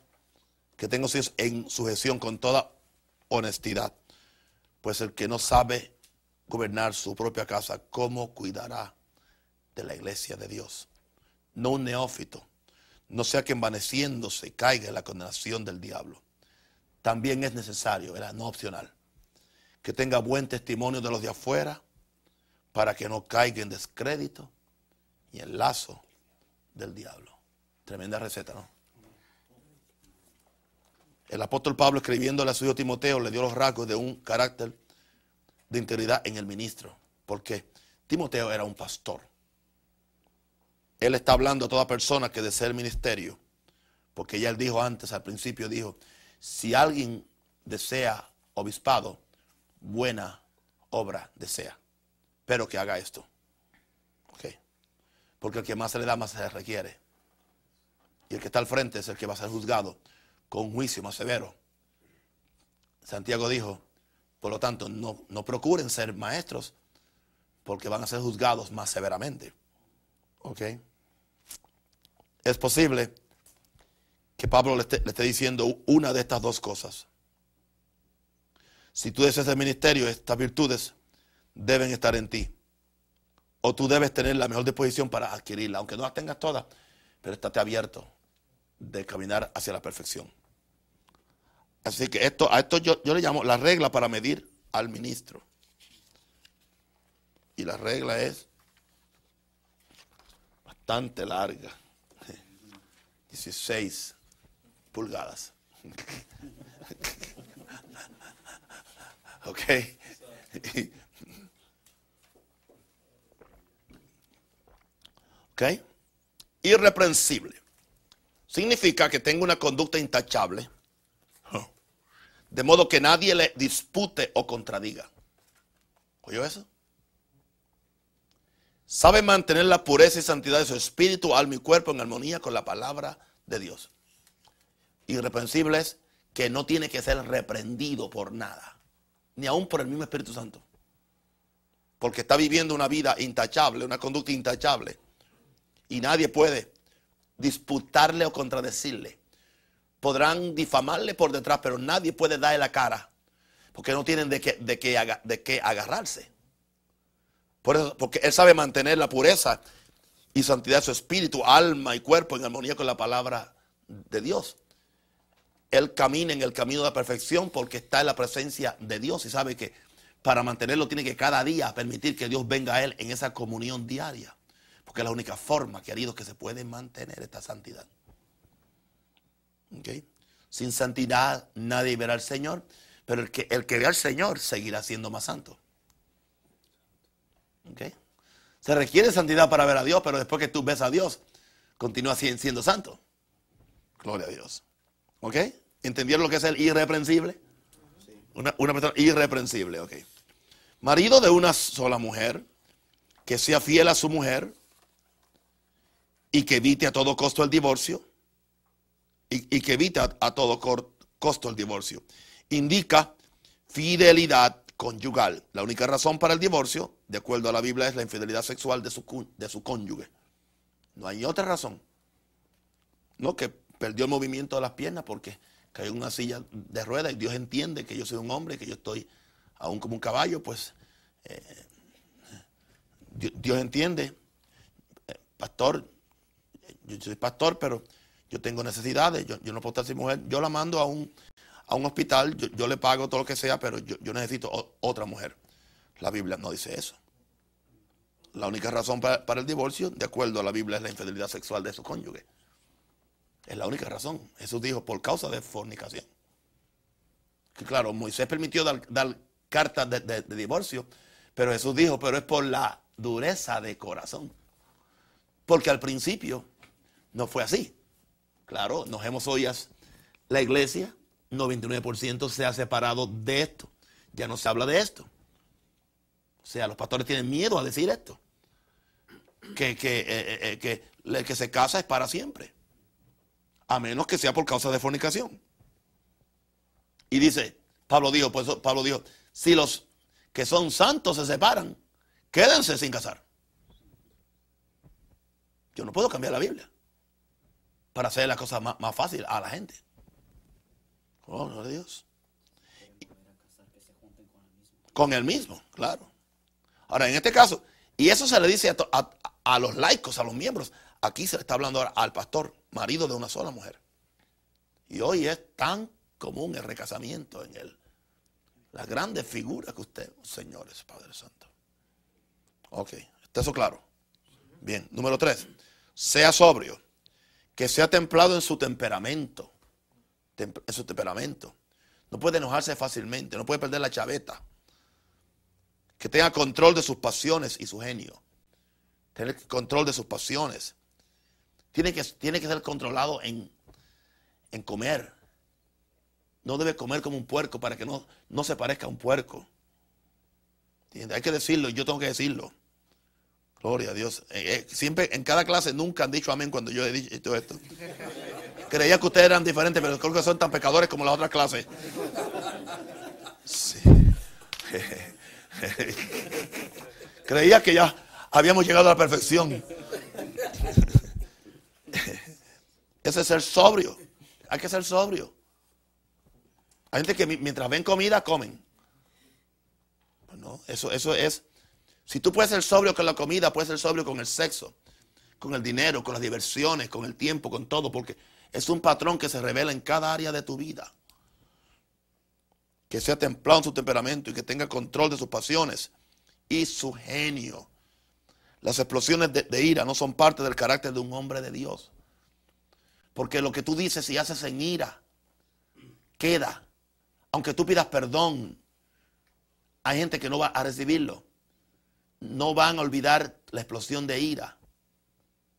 que tenga sus hijos en sujeción con toda honestidad. Pues el que no sabe gobernar su propia casa, ¿cómo cuidará de la iglesia de Dios? No un neófito, no sea que envaneciéndose caiga en la condenación del diablo. También es necesario, era no opcional, que tenga buen testimonio de los de afuera para que no caiga en descrédito y en lazo del diablo. Tremenda receta, ¿no? El apóstol Pablo escribiéndole a su hijo Timoteo le dio los rasgos de un carácter de integridad en el ministro. Porque Timoteo era un pastor. Él está hablando a toda persona que desea el ministerio. Porque ya él dijo antes, al principio dijo, si alguien desea obispado, buena obra desea. Pero que haga esto. Porque el que más se le da, más se le requiere. Y el que está al frente es el que va a ser juzgado con juicio más severo. Santiago dijo, por lo tanto, no, no procuren ser maestros porque van a ser juzgados más severamente. ¿Ok? Es posible que Pablo le esté, le esté diciendo una de estas dos cosas. Si tú deseas el ministerio, estas virtudes deben estar en ti. O tú debes tener la mejor disposición para adquirirla, aunque no las tengas todas, pero estate abierto de caminar hacia la perfección. Así que esto, a esto yo, yo le llamo la regla para medir al ministro. Y la regla es bastante larga. 16 pulgadas. ok. ok. Irreprensible. Significa que tengo una conducta intachable. De modo que nadie le dispute o contradiga. ¿Oyó eso? Sabe mantener la pureza y santidad de su espíritu, alma y cuerpo en armonía con la palabra de Dios. Irreprensible es que no tiene que ser reprendido por nada, ni aún por el mismo Espíritu Santo. Porque está viviendo una vida intachable, una conducta intachable. Y nadie puede disputarle o contradecirle. Podrán difamarle por detrás, pero nadie puede darle la cara. Porque no tienen de qué, de qué, de qué agarrarse. Porque él sabe mantener la pureza y santidad de su espíritu, alma y cuerpo en armonía con la palabra de Dios. Él camina en el camino de la perfección porque está en la presencia de Dios y sabe que para mantenerlo tiene que cada día permitir que Dios venga a él en esa comunión diaria. Porque es la única forma, queridos, que se puede mantener esta santidad. ¿Okay? Sin santidad nadie verá al Señor, pero el que, el que ve al Señor seguirá siendo más santo. ¿Okay? Se requiere santidad para ver a Dios, pero después que tú ves a Dios, continúa siendo santo. Gloria a Dios. ¿Ok? ¿Entendieron lo que es el irreprensible? Una, una persona irreprensible, ok. Marido de una sola mujer, que sea fiel a su mujer y que evite a todo costo el divorcio, y, y que evite a, todo costo el divorcio. Indica fidelidad conyugal. La única razón para el divorcio, de acuerdo a la Biblia, es la infidelidad sexual de su, de su cónyuge. No hay otra razón. No, que perdió el movimiento de las piernas porque cayó en una silla de ruedas y Dios entiende que yo soy un hombre, que yo estoy aún como un caballo, pues eh, Dios, Dios, entiende, eh, pastor, yo soy pastor, pero yo tengo necesidades, yo, yo, no puedo estar sin mujer, yo la mando a un, a un hospital, yo, yo, le pago todo lo que sea, pero yo, yo necesito otra mujer. La Biblia no dice eso. La única razón para, para, el divorcio, de acuerdo a la Biblia, es la infidelidad sexual de su cónyuge. Es la única razón. Jesús dijo por causa de fornicación. Que claro, Moisés permitió dar, dar cartas de, de, divorcio, pero Jesús dijo, pero es por la dureza de corazón. Porque al principio no fue así. Claro, nos hemos oído la iglesia 99% se ha separado de esto. Ya no se habla de esto. O sea, los pastores tienen miedo a decir esto. Que, que, eh, eh, eh, que el que se casa es para siempre. A menos que sea por causa de fornicación. Y dice, Pablo dijo, pues Pablo dijo, si los que son santos se separan, quédense sin casar. Yo no puedo cambiar la Biblia para hacer la cosa más, fácil a la gente. Oh, de Dios. Con el mismo, claro. Ahora, en este caso, y eso se le dice a, los laicos, a los miembros. Aquí se le está hablando al pastor, marido de una sola mujer. Y hoy es tan común el recasamiento en él. La grande figura que usted, señores, Padre Santo. Ok, ¿está eso claro? Bien, número tres, sea sobrio, que sea templado en su temperamento, en su temperamento. No puede enojarse fácilmente, no puede perder la chaveta. Que tenga control de sus pasiones y su genio. Tener control de sus pasiones. Tiene que, tiene que ser controlado en, en comer, no debe comer como un puerco para que no, no se parezca a un puerco. Hay que decirlo, yo tengo que decirlo. Gloria a Dios. Eh, eh, siempre, en cada clase nunca han dicho amén cuando yo he dicho esto. Creía que ustedes eran diferentes, pero creo que son tan pecadores como las otras clases. Creía que ya habíamos llegado a la perfección. Ese es ser sobrio. Hay que ser sobrio. Hay gente que mientras ven comida, comen. Bueno, eso, eso es. Si tú puedes ser sobrio con la comida, puedes ser sobrio con el sexo, con el dinero, con las diversiones, con el tiempo, con todo, porque es un patrón que se revela en cada área de tu vida. Que sea templado en su temperamento y que tenga control de sus pasiones y su genio. Las explosiones de, ira no son parte del carácter de un hombre de Dios. Porque lo que tú dices y haces en ira queda aunque tú pidas perdón, hay gente que no va a recibirlo. No van a olvidar la explosión de ira.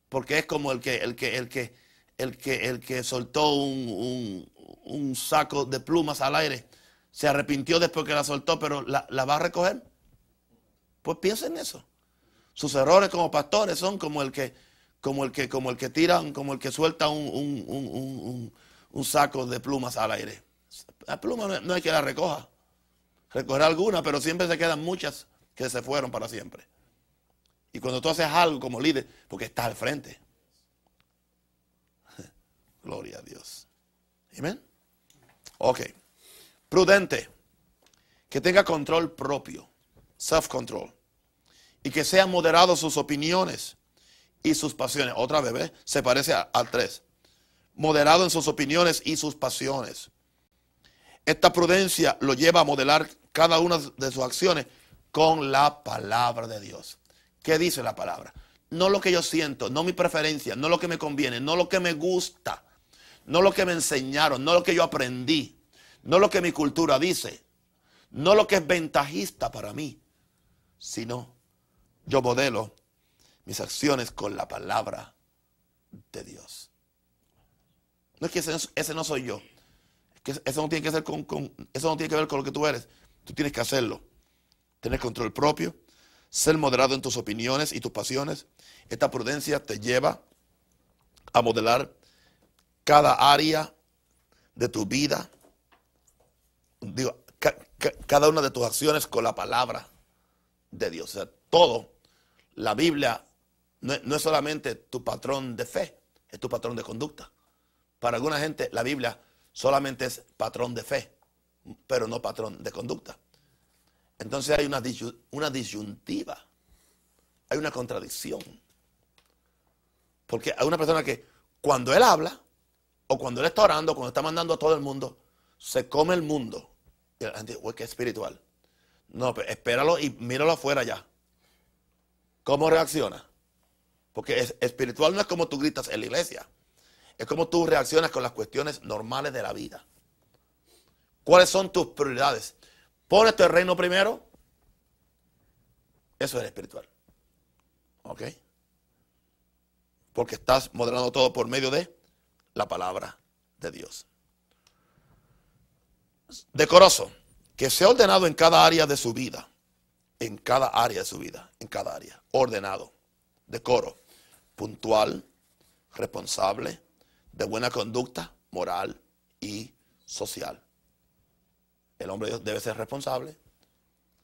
Porque es como el que, el que, el que, el que, el que soltó un, saco de plumas al aire. Se arrepintió después que la soltó, pero la, va a recoger. Pues piensen en eso. Sus errores como pastores son como el que, como el que, como el que tiran, como el que suelta un, un saco de plumas al aire. La pluma no hay que la recoja. Recoger alguna, pero siempre se quedan muchas que se fueron para siempre. Y cuando tú haces algo como líder, porque estás al frente. Gloria a Dios. Amén. Ok. Prudente. Que tenga control propio. Self-control. Y que sea moderado sus opiniones y sus pasiones. Otra vez, se parece al 3. Moderado en sus opiniones y sus pasiones. Esta prudencia lo lleva a modelar cada una de sus acciones con la palabra de Dios. ¿Qué dice la palabra? No lo que yo siento, no mi preferencia, no lo que me conviene, no lo que me gusta, no lo que me enseñaron, no lo que yo aprendí, no lo que mi cultura dice, no lo que es ventajista para mí, sino yo modelo mis acciones con la palabra de Dios. No es que ese, no soy yo eso no tiene que con, eso no tiene que ver con lo que tú eres. Tú tienes que hacerlo. Tener control propio, ser moderado en tus opiniones y tus pasiones. Esta prudencia te lleva a modelar cada área de tu vida. Digo, cada una de tus acciones con la palabra de Dios. O sea, todo, la Biblia no es solamente tu patrón de fe, es tu patrón de conducta. Para alguna gente, la Biblia solamente es patrón de fe, pero no patrón de conducta. Entonces hay una, disyuntiva, hay una contradicción. Porque hay una persona que cuando él habla, o cuando él está orando, cuando está mandando a todo el mundo, se come el mundo. Y la gente dice, es espiritual. No, pero espéralo y míralo afuera ya. ¿Cómo reacciona? Porque es, espiritual no es como tú gritas en la iglesia. Es como tú reaccionas con las cuestiones normales de la vida. ¿Cuáles son tus prioridades? Pones tu reino primero. Eso es espiritual. ¿Ok? Porque estás moderando todo por medio de la palabra de Dios. decoroso, que sea ordenado en cada área de su vida, en cada área de su vida, en cada área, ordenado, decoro, puntual, responsable, de buena conducta, moral y social. El hombre debe ser responsable.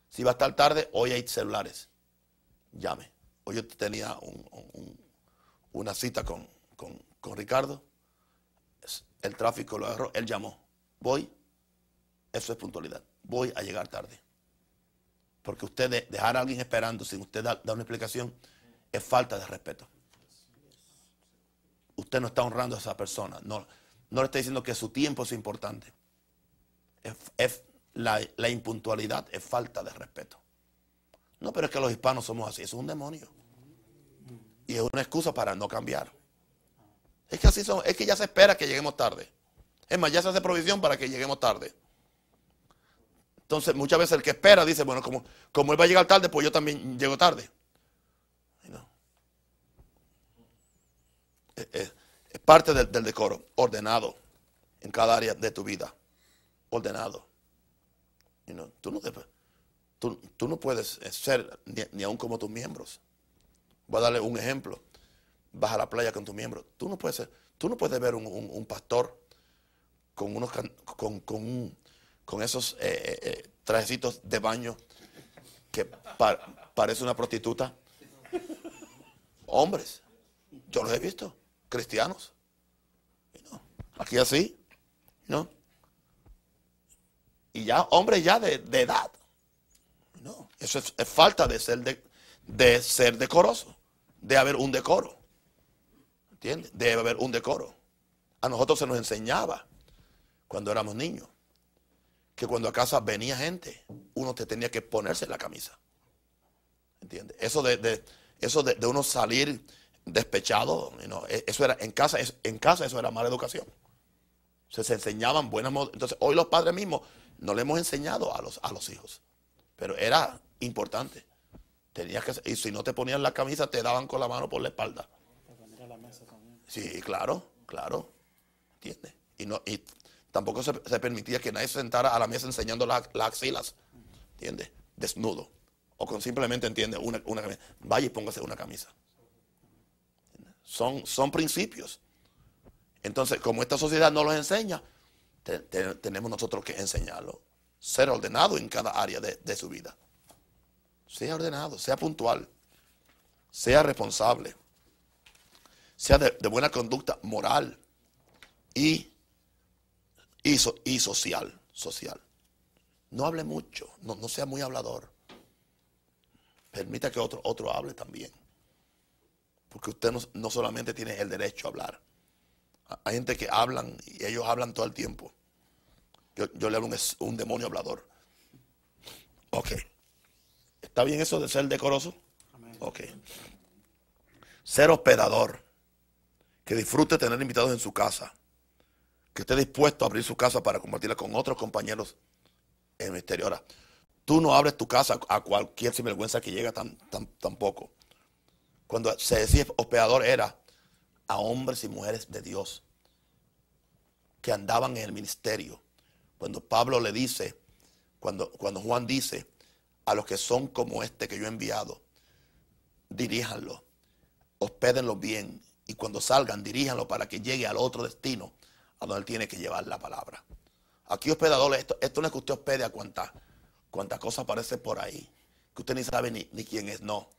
Si va a estar tarde, hoy hay celulares. Llame. Hoy yo tenía una cita con, con Ricardo. El tráfico lo agarró. Él llamó. Voy. Eso es puntualidad. Voy a llegar tarde. Porque usted dejar a alguien esperando sin usted dar, una explicación es falta de respeto. Usted no está honrando a esa persona. No, no le está diciendo que su tiempo es importante. Es, la, impuntualidad es falta de respeto. No, pero es que los hispanos somos así. Eso es un demonio. Y es una excusa para no cambiar. Es que así son. Es que ya se espera que lleguemos tarde. Es más, ya se hace provisión para que lleguemos tarde. Entonces, muchas veces el que espera dice, bueno, como, como él va a llegar tarde, pues yo también llego tarde. Es, parte del, decoro, ordenado en cada área de tu vida. Ordenado. tú, no tú, no puedes ser ni, aún como tus miembros. Voy a darle un ejemplo. Vas a la playa con tus miembros. Tú no puedes ser, tú no puedes ver un, pastor con unos con, con con esos eh, eh, eh, trajecitos de baño que parece una prostituta. Hombres, yo los he visto, cristianos. Aquí así, ¿no? Y ya, hombres ya de, edad. No, eso es, falta de ser, de, de ser decoroso. De haber un decoro. ¿Entiendes? Debe haber un decoro. A nosotros se nos enseñaba cuando éramos niños que cuando a casa venía gente, uno te tenía que ponerse la camisa. ¿Entiendes? Eso de, eso de, uno salir despechado, e, eso era en casa, en casa eso era mala educación. Se, se enseñaban buenas Entonces, hoy los padres mismos no le hemos enseñado a los, a los hijos. Pero era importante. Tenías que, y si no te ponían la camisa, te daban con la mano por la espalda. Sí, claro, claro. ¿Entiendes? Y, no, y Tampoco se, permitía que nadie se sentara a la mesa enseñando las axilas, ¿entiendes? Desnudo. O con simplemente, ¿entiendes? Una, una Vaya y póngase una camisa. Son, son principios. Entonces, como esta sociedad no los enseña, tenemos nosotros que enseñarlo. Ser ordenado en cada área de, su vida. Sea ordenado, sea puntual, sea responsable, sea de, de buena conducta moral y y, social, social. No hable mucho, no, sea muy hablador. Permita que otro, otro hable también. Porque usted no, solamente tiene el derecho a hablar. Hay gente que hablan y ellos hablan todo el tiempo. Yo, le hablo un, un demonio hablador. Ok. ¿Está bien eso de ser decoroso? Ok. Ser hospedador. Que disfrute tener invitados en su casa que esté dispuesto a abrir su casa para compartirla con otros compañeros en el exterior. Tú no abres tu casa a cualquier sinvergüenza que llega tan, tan, tampoco. Cuando se decía hospedador era a hombres y mujeres de Dios que andaban en el ministerio. Cuando Pablo le dice, cuando, cuando Juan dice, a los que son como este que yo he enviado, diríjanlo, hospédenlo bien y cuando salgan, diríjanlo para que llegue al otro destino a donde él tiene que llevar la palabra. Aquí hospedador, esto, esto no es que usted hospede a cuantas cuanta cosas aparece por ahí, que usted ni sabe ni, quién es, no.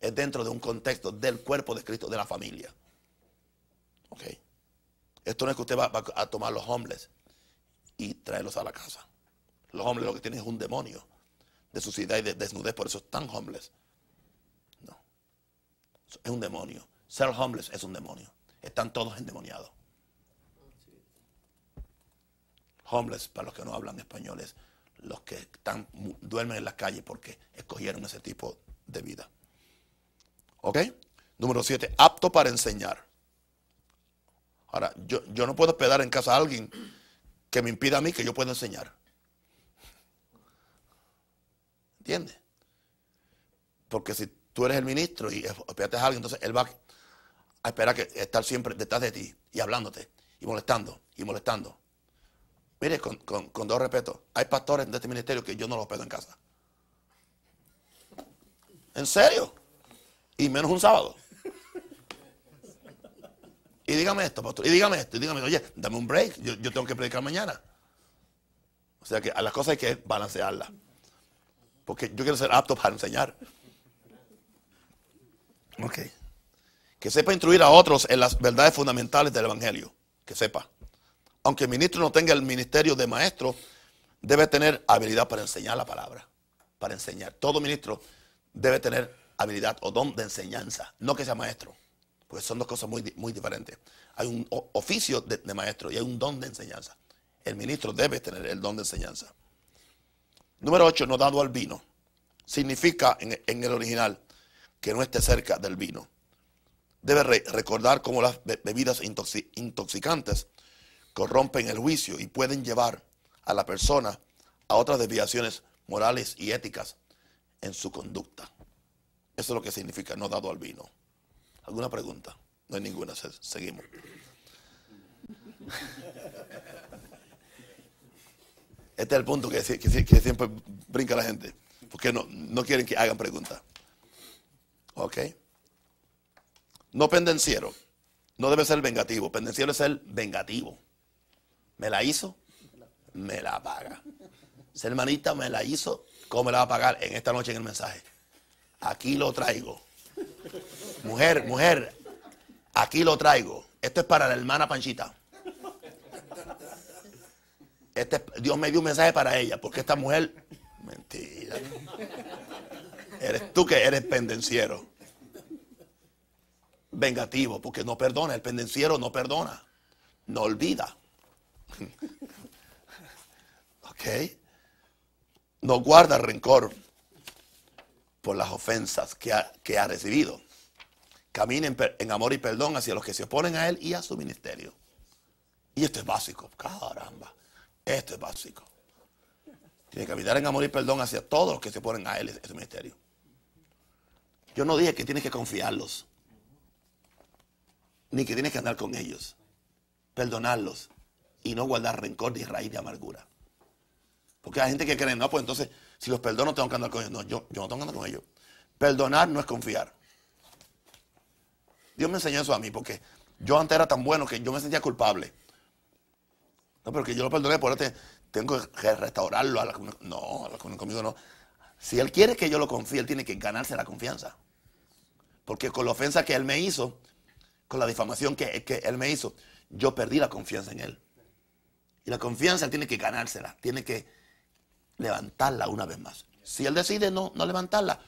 Es dentro de un contexto del cuerpo de Cristo, de la familia. ¿Ok? Esto no es que usted va, a tomar los hombres y traerlos a la casa. Los hombres lo que tienen es un demonio de suciedad y de desnudez, por eso están hombres. No. Es un demonio. Ser homeless es un demonio. Están todos endemoniados. homeless, para los que no hablan español, es los que duermen en la calle porque escogieron ese tipo de vida. ¿Ok? Número siete, apto para enseñar. Ahora, yo, yo no puedo hospedar en casa a alguien que me impida a mí que yo pueda enseñar. ¿Entiendes? Porque si tú eres el ministro y hospedaste a alguien, entonces él va a esperar que estar siempre detrás de ti y hablándote y molestando y molestando. Mire, con, con, con todo respeto, hay pastores de este ministerio que yo no los hospedo en casa. ¿En serio? Y menos un sábado. Y dígame esto, pastor. Y dígame esto. Y dígame, oye, dame un break. Yo, tengo que predicar mañana. O sea que a las cosas hay que balancearlas. Porque yo quiero ser apto para enseñar. Ok. Que sepa instruir a otros en las verdades fundamentales del Evangelio. Que sepa. Aunque el ministro no tenga el ministerio de maestro, debe tener habilidad para enseñar la palabra. Para enseñar. Todo ministro debe tener habilidad o don de enseñanza. No que sea maestro. Porque son dos cosas muy, muy diferentes. Hay un oficio de, maestro y hay un don de enseñanza. El ministro debe tener el don de enseñanza. Número 8, no dado al vino. Significa en, el original que no esté cerca del vino. Debe recordar cómo las bebidas intoxicantes corrompen el juicio y pueden llevar a la persona a otras desviaciones morales y éticas en su conducta. Eso es lo que significa no dado al vino. ¿Alguna pregunta? No hay ninguna. Seguimos. Este es el punto que, siempre brinca la gente. Porque no, no quieren que hagan preguntas. ¿Ok? No pendenciero. No debe ser vengativo. Pendenciero es ser vengativo. ¿Me la hizo? Me la paga. Ser hermanita me la hizo. ¿Cómo me la va a pagar en esta noche en el mensaje? Aquí lo traigo. Mujer, mujer, aquí lo traigo. Esto es para la hermana Panchita. Este, Dios me dio un mensaje para ella, porque esta mujer, mentira. Eres tú que eres pendenciero. Vengativo, porque no perdona. El pendenciero no perdona. No olvida. ¿Ok? No guarda rencor por las ofensas que ha recibido caminen en amor y perdón hacia los que se oponen a Él y a su ministerio. Y esto es básico, caramba, esto es básico. Tiene que caminar en amor y perdón hacia todos los que se oponen a Él y a su ministerio. Yo no dije que tienes que confiarlos, ni que tienes que andar con ellos, perdonarlos y no guardar rencor ni raíz de amargura. Porque hay gente que cree, no, pues entonces, si los perdono, tengo que andar con ellos. No, yo, yo no tengo que andar con ellos. Perdonar no es confiar. Dios me enseñó eso a mí porque yo antes era tan bueno que yo me sentía culpable. No, pero que yo lo perdoné, por eso tengo que restaurarlo. A la, no, a la, conmigo no. Si Él quiere que yo lo confíe, Él tiene que ganarse la confianza. Porque con la ofensa que Él me hizo, con la difamación que, Él me hizo, yo perdí la confianza en Él. Y la confianza tiene que ganársela, tiene que levantarla una vez más. Si Él decide no, no levantarla,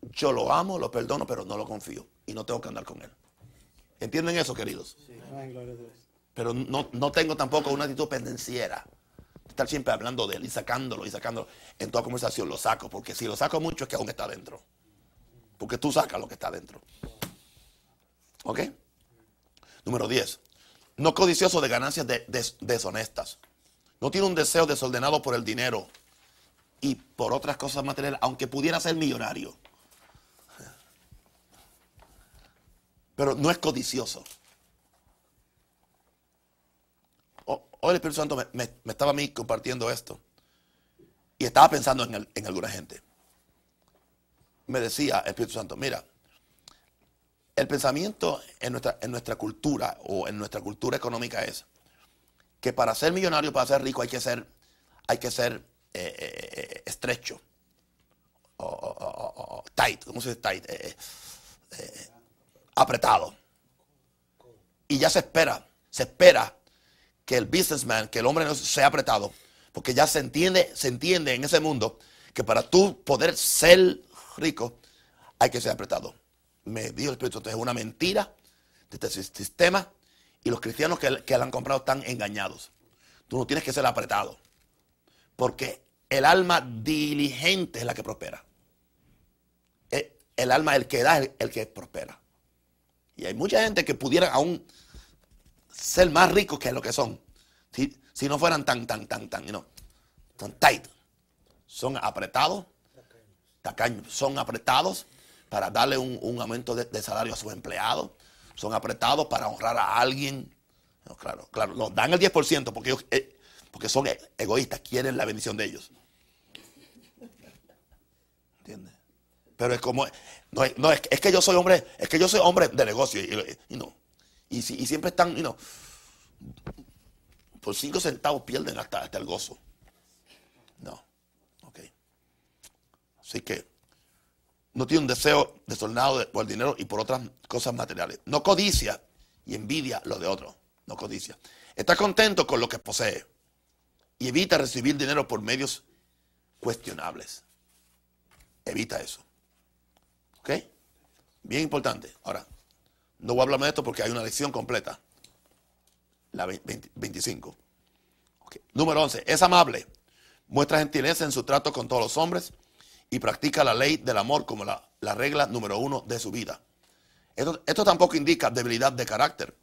yo lo amo, lo perdono, pero no lo confío y no tengo que andar con él. ¿Entienden eso, queridos? Pero no, tengo tampoco una actitud pendenciera. Estar siempre hablando de él y sacándolo y sacándolo. En toda conversación lo saco, porque si lo saco mucho es que aún está dentro. Porque tú sacas lo que está dentro. ¿Ok? Número 10. No codicioso de ganancias deshonestas. No tiene un deseo desordenado por el dinero y por otras cosas materiales, aunque pudiera ser millonario. Pero no es codicioso. Hoy el Espíritu Santo me, estaba a mí compartiendo esto y estaba pensando en, alguna gente. Me decía el Espíritu Santo, mira, el pensamiento en nuestra, en nuestra cultura o en nuestra cultura económica es que para ser millonario, para ser rico, hay que ser, hay que ser eh, eh, eh, estrecho. O, tight, ¿cómo se dice tight? Apretado. Y ya se espera, se espera que el businessman, que el hombre no sea apretado, porque ya se entiende, se entiende en ese mundo que para tú poder ser rico hay que ser apretado. Me dijo el Espíritu es una mentira de este sistema y los cristianos que, que la han comprado están engañados. Tú no tienes que ser apretado, porque el alma diligente es la que prospera. El, el alma, el que da, es el que prospera. Y hay mucha gente que pudiera aún ser más ricos que lo que son. Si, si no fueran tan, tan, tan, tan, no, tan tight. Son apretados, tacaños, son apretados para darle un, aumento de, salario a sus empleados. Son apretados para honrar a alguien. claro, claro, nos dan el 10% porque ellos, eh, Porque son e- egoístas, quieren la bendición de ellos. ¿Entiendes? Pero es como, no, no, es, es que yo soy hombre, es que yo soy hombre de negocio y, y no. Y, y siempre están, you know, por cinco centavos pierden hasta, hasta el gozo. No. Ok. Así que no tiene un deseo desordenado de- por el dinero y por otras cosas materiales. No codicia y envidia lo de otros. No codicia. Está contento con lo que posee y evita recibir dinero por medios cuestionables. Evita eso. ¿Ok? Bien importante. Ahora, no voy a hablar de esto porque hay una lección completa. La 20 25. Ok. Número 11. Es amable. Muestra gentileza en su trato con todos los hombres y practica la ley del amor como la, la regla número uno de su vida. Esto, esto tampoco indica debilidad de carácter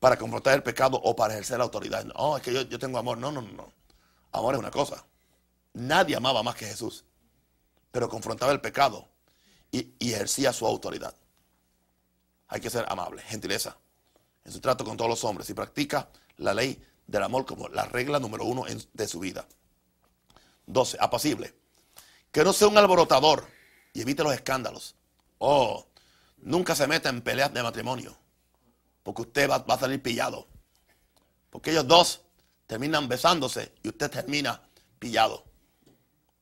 para confrontar el pecado o para ejercer la autoridad. No, es que yo, yo tengo amor. No, no, no, no. Amor es una cosa. Nadie amaba más que Jesús, pero confrontaba el pecado y, ejercía su autoridad. Hay que ser amable, gentileza en su trato con todos los hombres y practica la ley del amor como la regla número uno de su vida. 12. Apacible. Que no sea un alborotador y evite los escándalos. Oh, nunca se meta en peleas de matrimonio, porque usted va, a salir pillado. Porque ellos dos terminan besándose y usted termina pillado.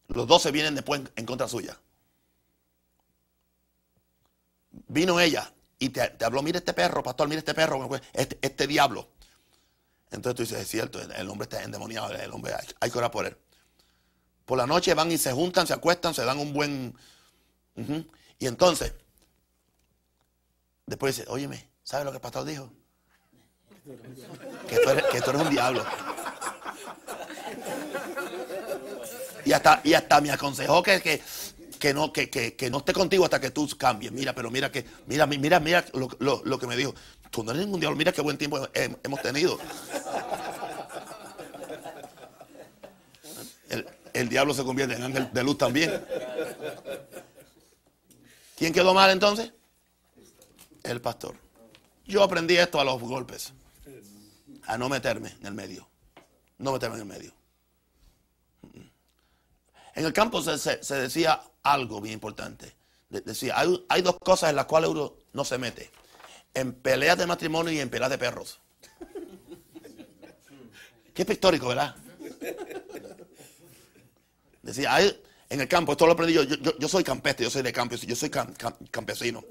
Los dos se vienen después en contra suya. Vino ella y te, habló, mire este perro, pastor, mire este perro, este, este diablo. Entonces tú dices, es cierto, el, hombre está endemoniado, el hombre hay, que orar por él. Por la noche van y se juntan, se acuestan, se dan un buen... Y entonces, después dice, óyeme, ¿sabes lo que el pastor dijo? Que tú eres, que tú eres un diablo. Y hasta, y hasta me aconsejó que, que, que no, que, que, que no esté contigo hasta que tú cambies. Mira, pero mira que, mira, mira, mira lo, lo- lo que me dijo. Tú no eres ningún diablo, mira qué buen tiempo he- hemos tenido. El, el diablo se convierte en ángel de luz también. ¿Quién quedó mal entonces? El pastor. Yo aprendí esto a los golpes. A no meterme en el medio. No meterme en el medio. En el campo se, decía algo bien importante. De- decía, hay, dos cosas en las cuales uno no se mete. En peleas de matrimonio y en peleas de perros. Qué pictórico, ¿verdad? Decía, hay, en el campo, esto lo aprendí yo, yo, soy campestre, yo soy de campo, yo soy cam- cam- campesino.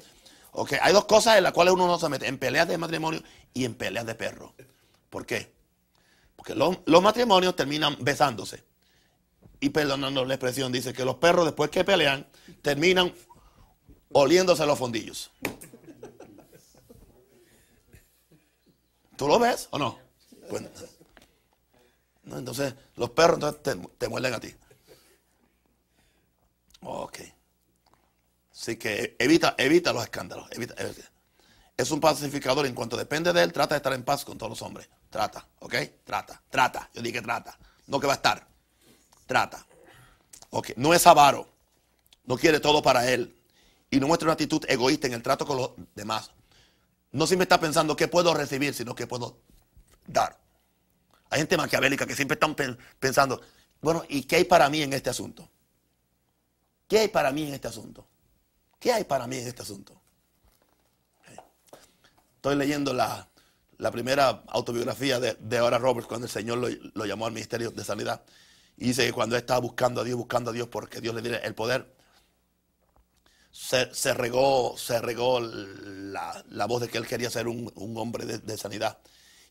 Ok, hay dos cosas en las cuales uno no se mete, en peleas de matrimonio y en peleas de perros. ¿Por qué? Porque los matrimonios terminan besándose. Y perdonando la expresión, dice que los perros después que pelean terminan oliéndose los fondillos. ¿Tú lo ves o no? Pues, no, entonces los perros te, muerden a ti. Ok. Así que evita, evita los escándalos. Es un pacificador en cuanto depende de él, trata de estar en paz con todos los hombres. Trata, ¿ok? Trata, trata. Yo dije trata. No que va a estar. Trata. Ok. No es avaro. No quiere todo para él. Y no muestra una actitud egoísta en el trato con los demás. No siempre está pensando qué puedo recibir, sino qué puedo dar. Hay gente maquiavélica que siempre están pen- pensando, bueno, ¿y qué hay para mí en este asunto? ¿Qué hay para mí en este asunto? ¿Qué hay para mí en este asunto? Estoy leyendo la, la primera autobiografía de, de Ora Roberts cuando el Señor lo, lo llamó al Ministerio de Sanidad. Y dice que cuando estaba buscando a Dios, buscando a Dios porque Dios le diera el poder, se, se regó, se regó la, la voz de que él quería ser un, un hombre de, de sanidad.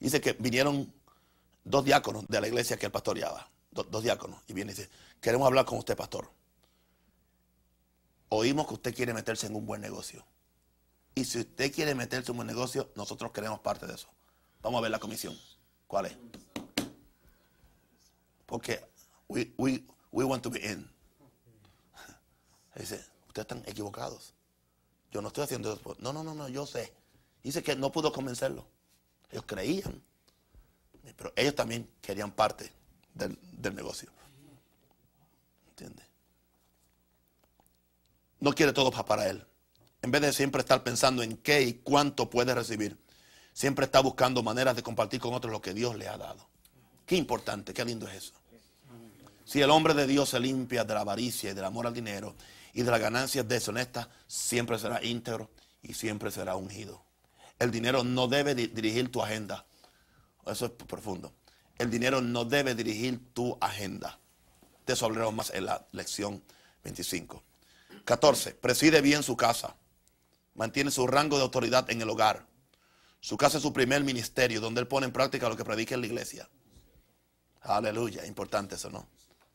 Dice que vinieron dos diáconos de la iglesia que él pastoreaba, do- dos diáconos, y viene y dice, queremos hablar con usted, pastor. Oímos que usted quiere meterse en un buen negocio. Y si usted quiere meterse en un buen negocio, nosotros queremos parte de eso. Vamos a ver la comisión. ¿Cuál es? Porque we, we, we want to be in. Dice, ustedes están equivocados. Yo no estoy haciendo eso. No, no, no, no, yo sé. Dice que no pudo convencerlo. Ellos creían. Pero ellos también querían parte del, del negocio. ¿Entiendes? No quiere todo pa- para él. En vez de siempre estar pensando en qué y cuánto puede recibir, siempre está buscando maneras de compartir con otros lo que Dios le ha dado. Qué importante, qué lindo es eso. Si el hombre de Dios se limpia de la avaricia y del amor al dinero y de las ganancias deshonestas, siempre será íntegro y siempre será ungido. El dinero no debe dirigir tu agenda. Eso es profundo. El dinero no debe dirigir tu agenda. De eso hablaremos más en la lección 25. 14. Preside bien su casa. Mantiene su rango de autoridad en el hogar. Su casa es su primer ministerio, donde él pone en práctica lo que predica en la iglesia. Aleluya, importante eso, ¿no?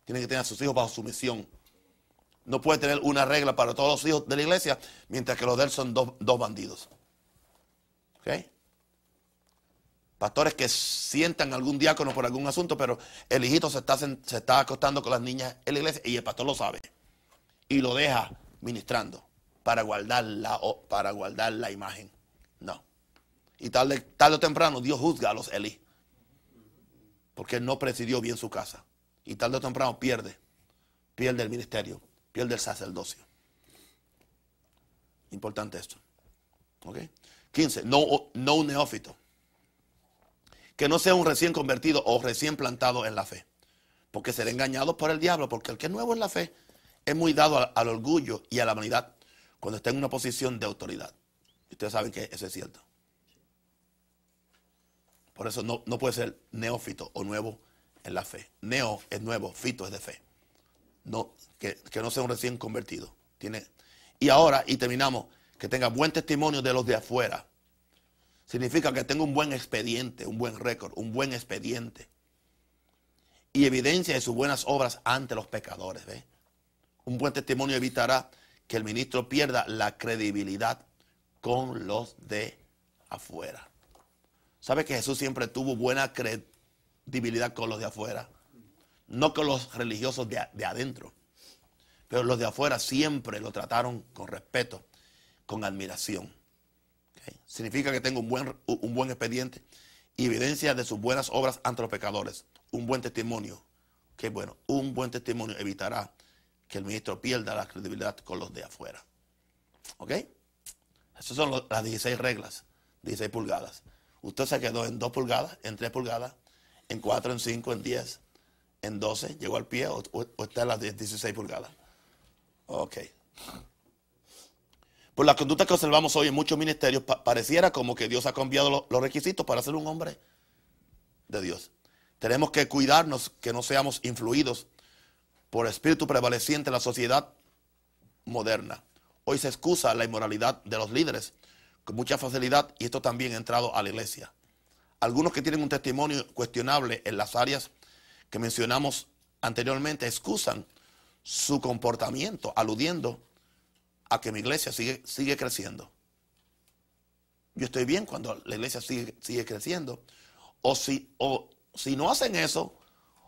Tiene que tener a sus hijos bajo su misión. No puede tener una regla para todos los hijos de la iglesia, mientras que los de él son dos, bandidos. ¿Ok? Pastores que sientan algún diácono por algún asunto, pero el hijito se está, se está acostando con las niñas en la iglesia y el pastor lo sabe. Y lo deja ministrando para guardar la, para guardar la imagen. No. Y tarde, tarde o temprano Dios juzga a los Eli. Porque él no presidió bien su casa. Y tarde o temprano pierde. Pierde el ministerio. Pierde el sacerdocio. Importante esto. ¿Ok? 15. No, no un neófito. Que no sea un recién convertido o recién plantado en la fe. Porque será engañado por el diablo. Porque el que es nuevo en la fe es muy dado al, al orgullo y a la vanidad cuando está en una posición de autoridad. Ustedes saben que eso es cierto. Por eso no, puede ser neófito o nuevo en la fe. Neo es nuevo, fito es de fe. No, que, no sea un recién convertido. Tiene, y ahora, y terminamos, que tenga buen testimonio de los de afuera. Significa que tenga un buen expediente, un buen récord, un buen expediente. Y evidencia de sus buenas obras ante los pecadores. ¿ve? Un buen testimonio evitará que el ministro pierda la credibilidad con los de afuera. ¿Sabe que Jesús siempre tuvo buena credibilidad con los de afuera? No con los religiosos de, adentro. Pero los de afuera siempre lo trataron con respeto, con admiración. Significa que tengo un buen, un buen expediente y evidencia de sus buenas obras ante los pecadores. Un buen testimonio. Que bueno, un buen testimonio evitará que el ministro pierda la credibilidad con los de afuera. ¿Ok? Esas son las 16 reglas, 16 pulgadas. Usted se quedó en 2 pulgadas, en 3 pulgadas, en 4, en 5, en 10, en 12, llegó al pie o, está en las 16 pulgadas. Ok. Por la conducta que observamos hoy en muchos ministerios, pareciera como que Dios ha cambiado los requisitos para ser un hombre de Dios. Tenemos que cuidarnos que no seamos influidos por espíritu prevaleciente en la sociedad moderna. Hoy se excusa la inmoralidad de los líderes con mucha facilidad y esto también ha entrado a la iglesia. Algunos que tienen un testimonio cuestionable en las áreas que mencionamos anteriormente excusan su comportamiento aludiendo a que mi iglesia sigue, sigue creciendo. Yo estoy bien cuando la iglesia sigue, sigue creciendo. O si, o si no hacen eso,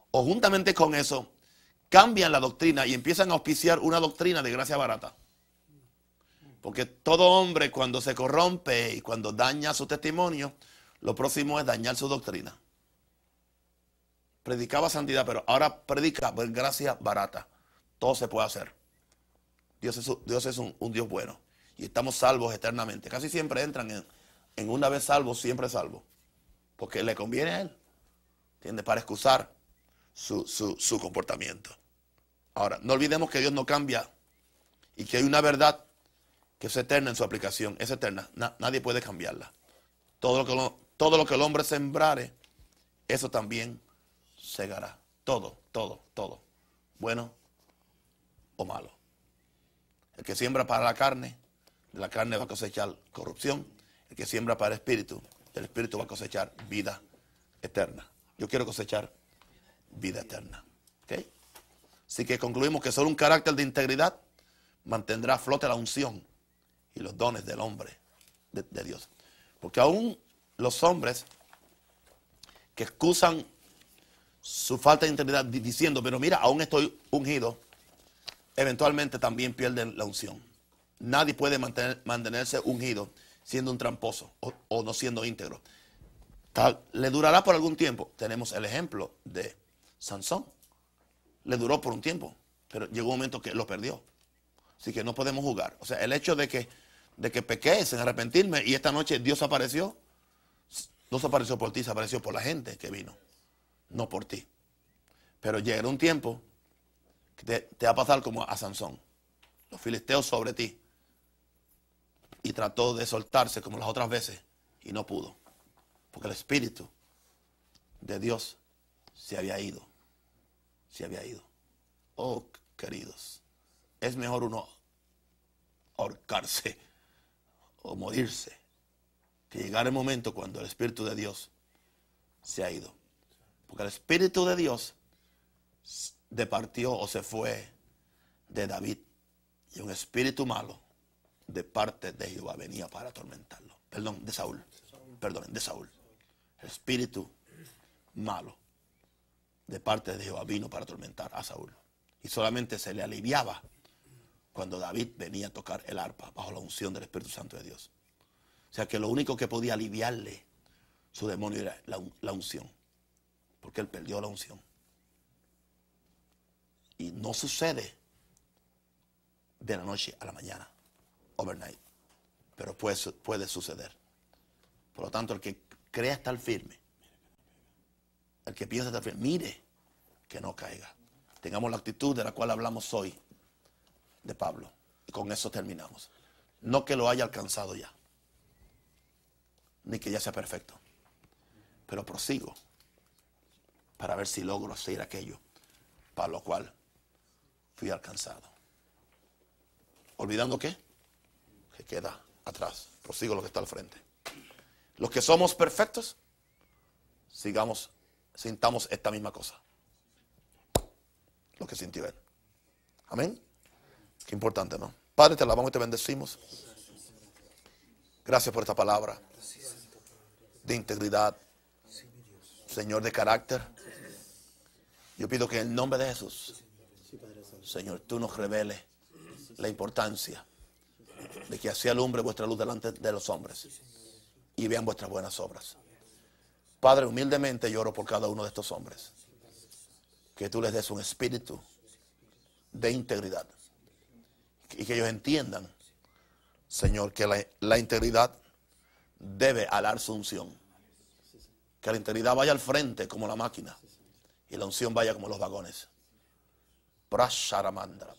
o juntamente con eso, cambian la doctrina y empiezan a auspiciar una doctrina de gracia barata. Porque todo hombre cuando se corrompe y cuando daña su testimonio, lo próximo es dañar su doctrina. Predicaba santidad, pero ahora predica gracia barata. Todo se puede hacer. Dios es, un, Dios bueno. Y estamos salvos eternamente. Casi siempre entran en, una vez salvo, siempre salvo. Porque le conviene a él. ¿Entiendes? Para excusar su, comportamiento. Ahora, no olvidemos que Dios no cambia y que hay una verdad que es eterna en su aplicación, es eterna, nadie puede cambiarla. Todo lo, que todo lo que el hombre sembrare, eso también segará. Todo, todo, todo. Bueno o malo. El que siembra para la carne, de la carne va a cosechar corrupción. El que siembra para el espíritu, del espíritu va a cosechar vida eterna. Yo quiero cosechar vida eterna. Así que concluimos que solo un carácter de integridad mantendrá a flote la unción y los dones del hombre, de, Dios. Porque aún los hombres que excusan su falta de integridad diciendo, pero mira, aún estoy ungido, eventualmente también pierden la unción. Nadie puede mantenerse ungido siendo un tramposo o, no siendo íntegro. Tal, le durará por algún tiempo. Tenemos el ejemplo de Sansón. Le duró por un tiempo, pero llegó un momento que lo perdió. Así que no podemos jugar. O sea, el hecho de que de que pequé, sin arrepentirme, y esta noche Dios apareció. No se apareció por ti, se apareció por la gente que vino. no por ti. Pero llegará un tiempo que te, te va a pasar como a Sansón. Los filisteos sobre ti. Y trató de soltarse como las otras veces y no pudo. Porque el espíritu de Dios se había ido. Se había ido. Oh, queridos, es mejor uno ahorcarse o morirse que llegar el momento cuando el Espíritu de Dios se ha ido. Porque el Espíritu de Dios departió o se fue de David y un espíritu malo de parte de Jehová venía para atormentarlo. Perdón, de Saúl. Perdón, de Saúl. El espíritu malo de parte de Jehová vino para atormentar a Saúl. Y solamente se le aliviaba cuando David venía a tocar el arpa bajo la unción del Espíritu Santo de Dios. O sea que lo único que podía aliviarle su demonio era la, unción. Porque él perdió la unción. Y no sucede de la noche a la mañana, overnight. Pero puede, puede suceder. Por lo tanto, el que crea estar firme, el que piensa estar firme, mire que no caiga. Tengamos la actitud de la cual hablamos hoy de Pablo. Y con eso terminamos. No que lo haya alcanzado ya, ni que ya sea perfecto, pero prosigo para ver si logro hacer aquello para lo cual fui alcanzado. ¿Olvidando qué? Que queda atrás. Prosigo lo que está al frente. Los que somos perfectos, sigamos, sintamos esta misma cosa. Lo que sintió él. Amén. Qué importante, ¿no? Padre, te alabamos y te bendecimos. Gracias por esta palabra de integridad, Señor de carácter. Yo pido que en el nombre de Jesús, Señor, tú nos reveles la importancia de que así alumbre vuestra luz delante de los hombres y vean vuestras buenas obras. Padre, humildemente lloro por cada uno de estos hombres. Que tú les des un espíritu de integridad y que ellos entiendan, Señor, que la, integridad debe alar su unción. Que la integridad vaya al frente como la máquina y la unción vaya como los vagones. Prasharamandra.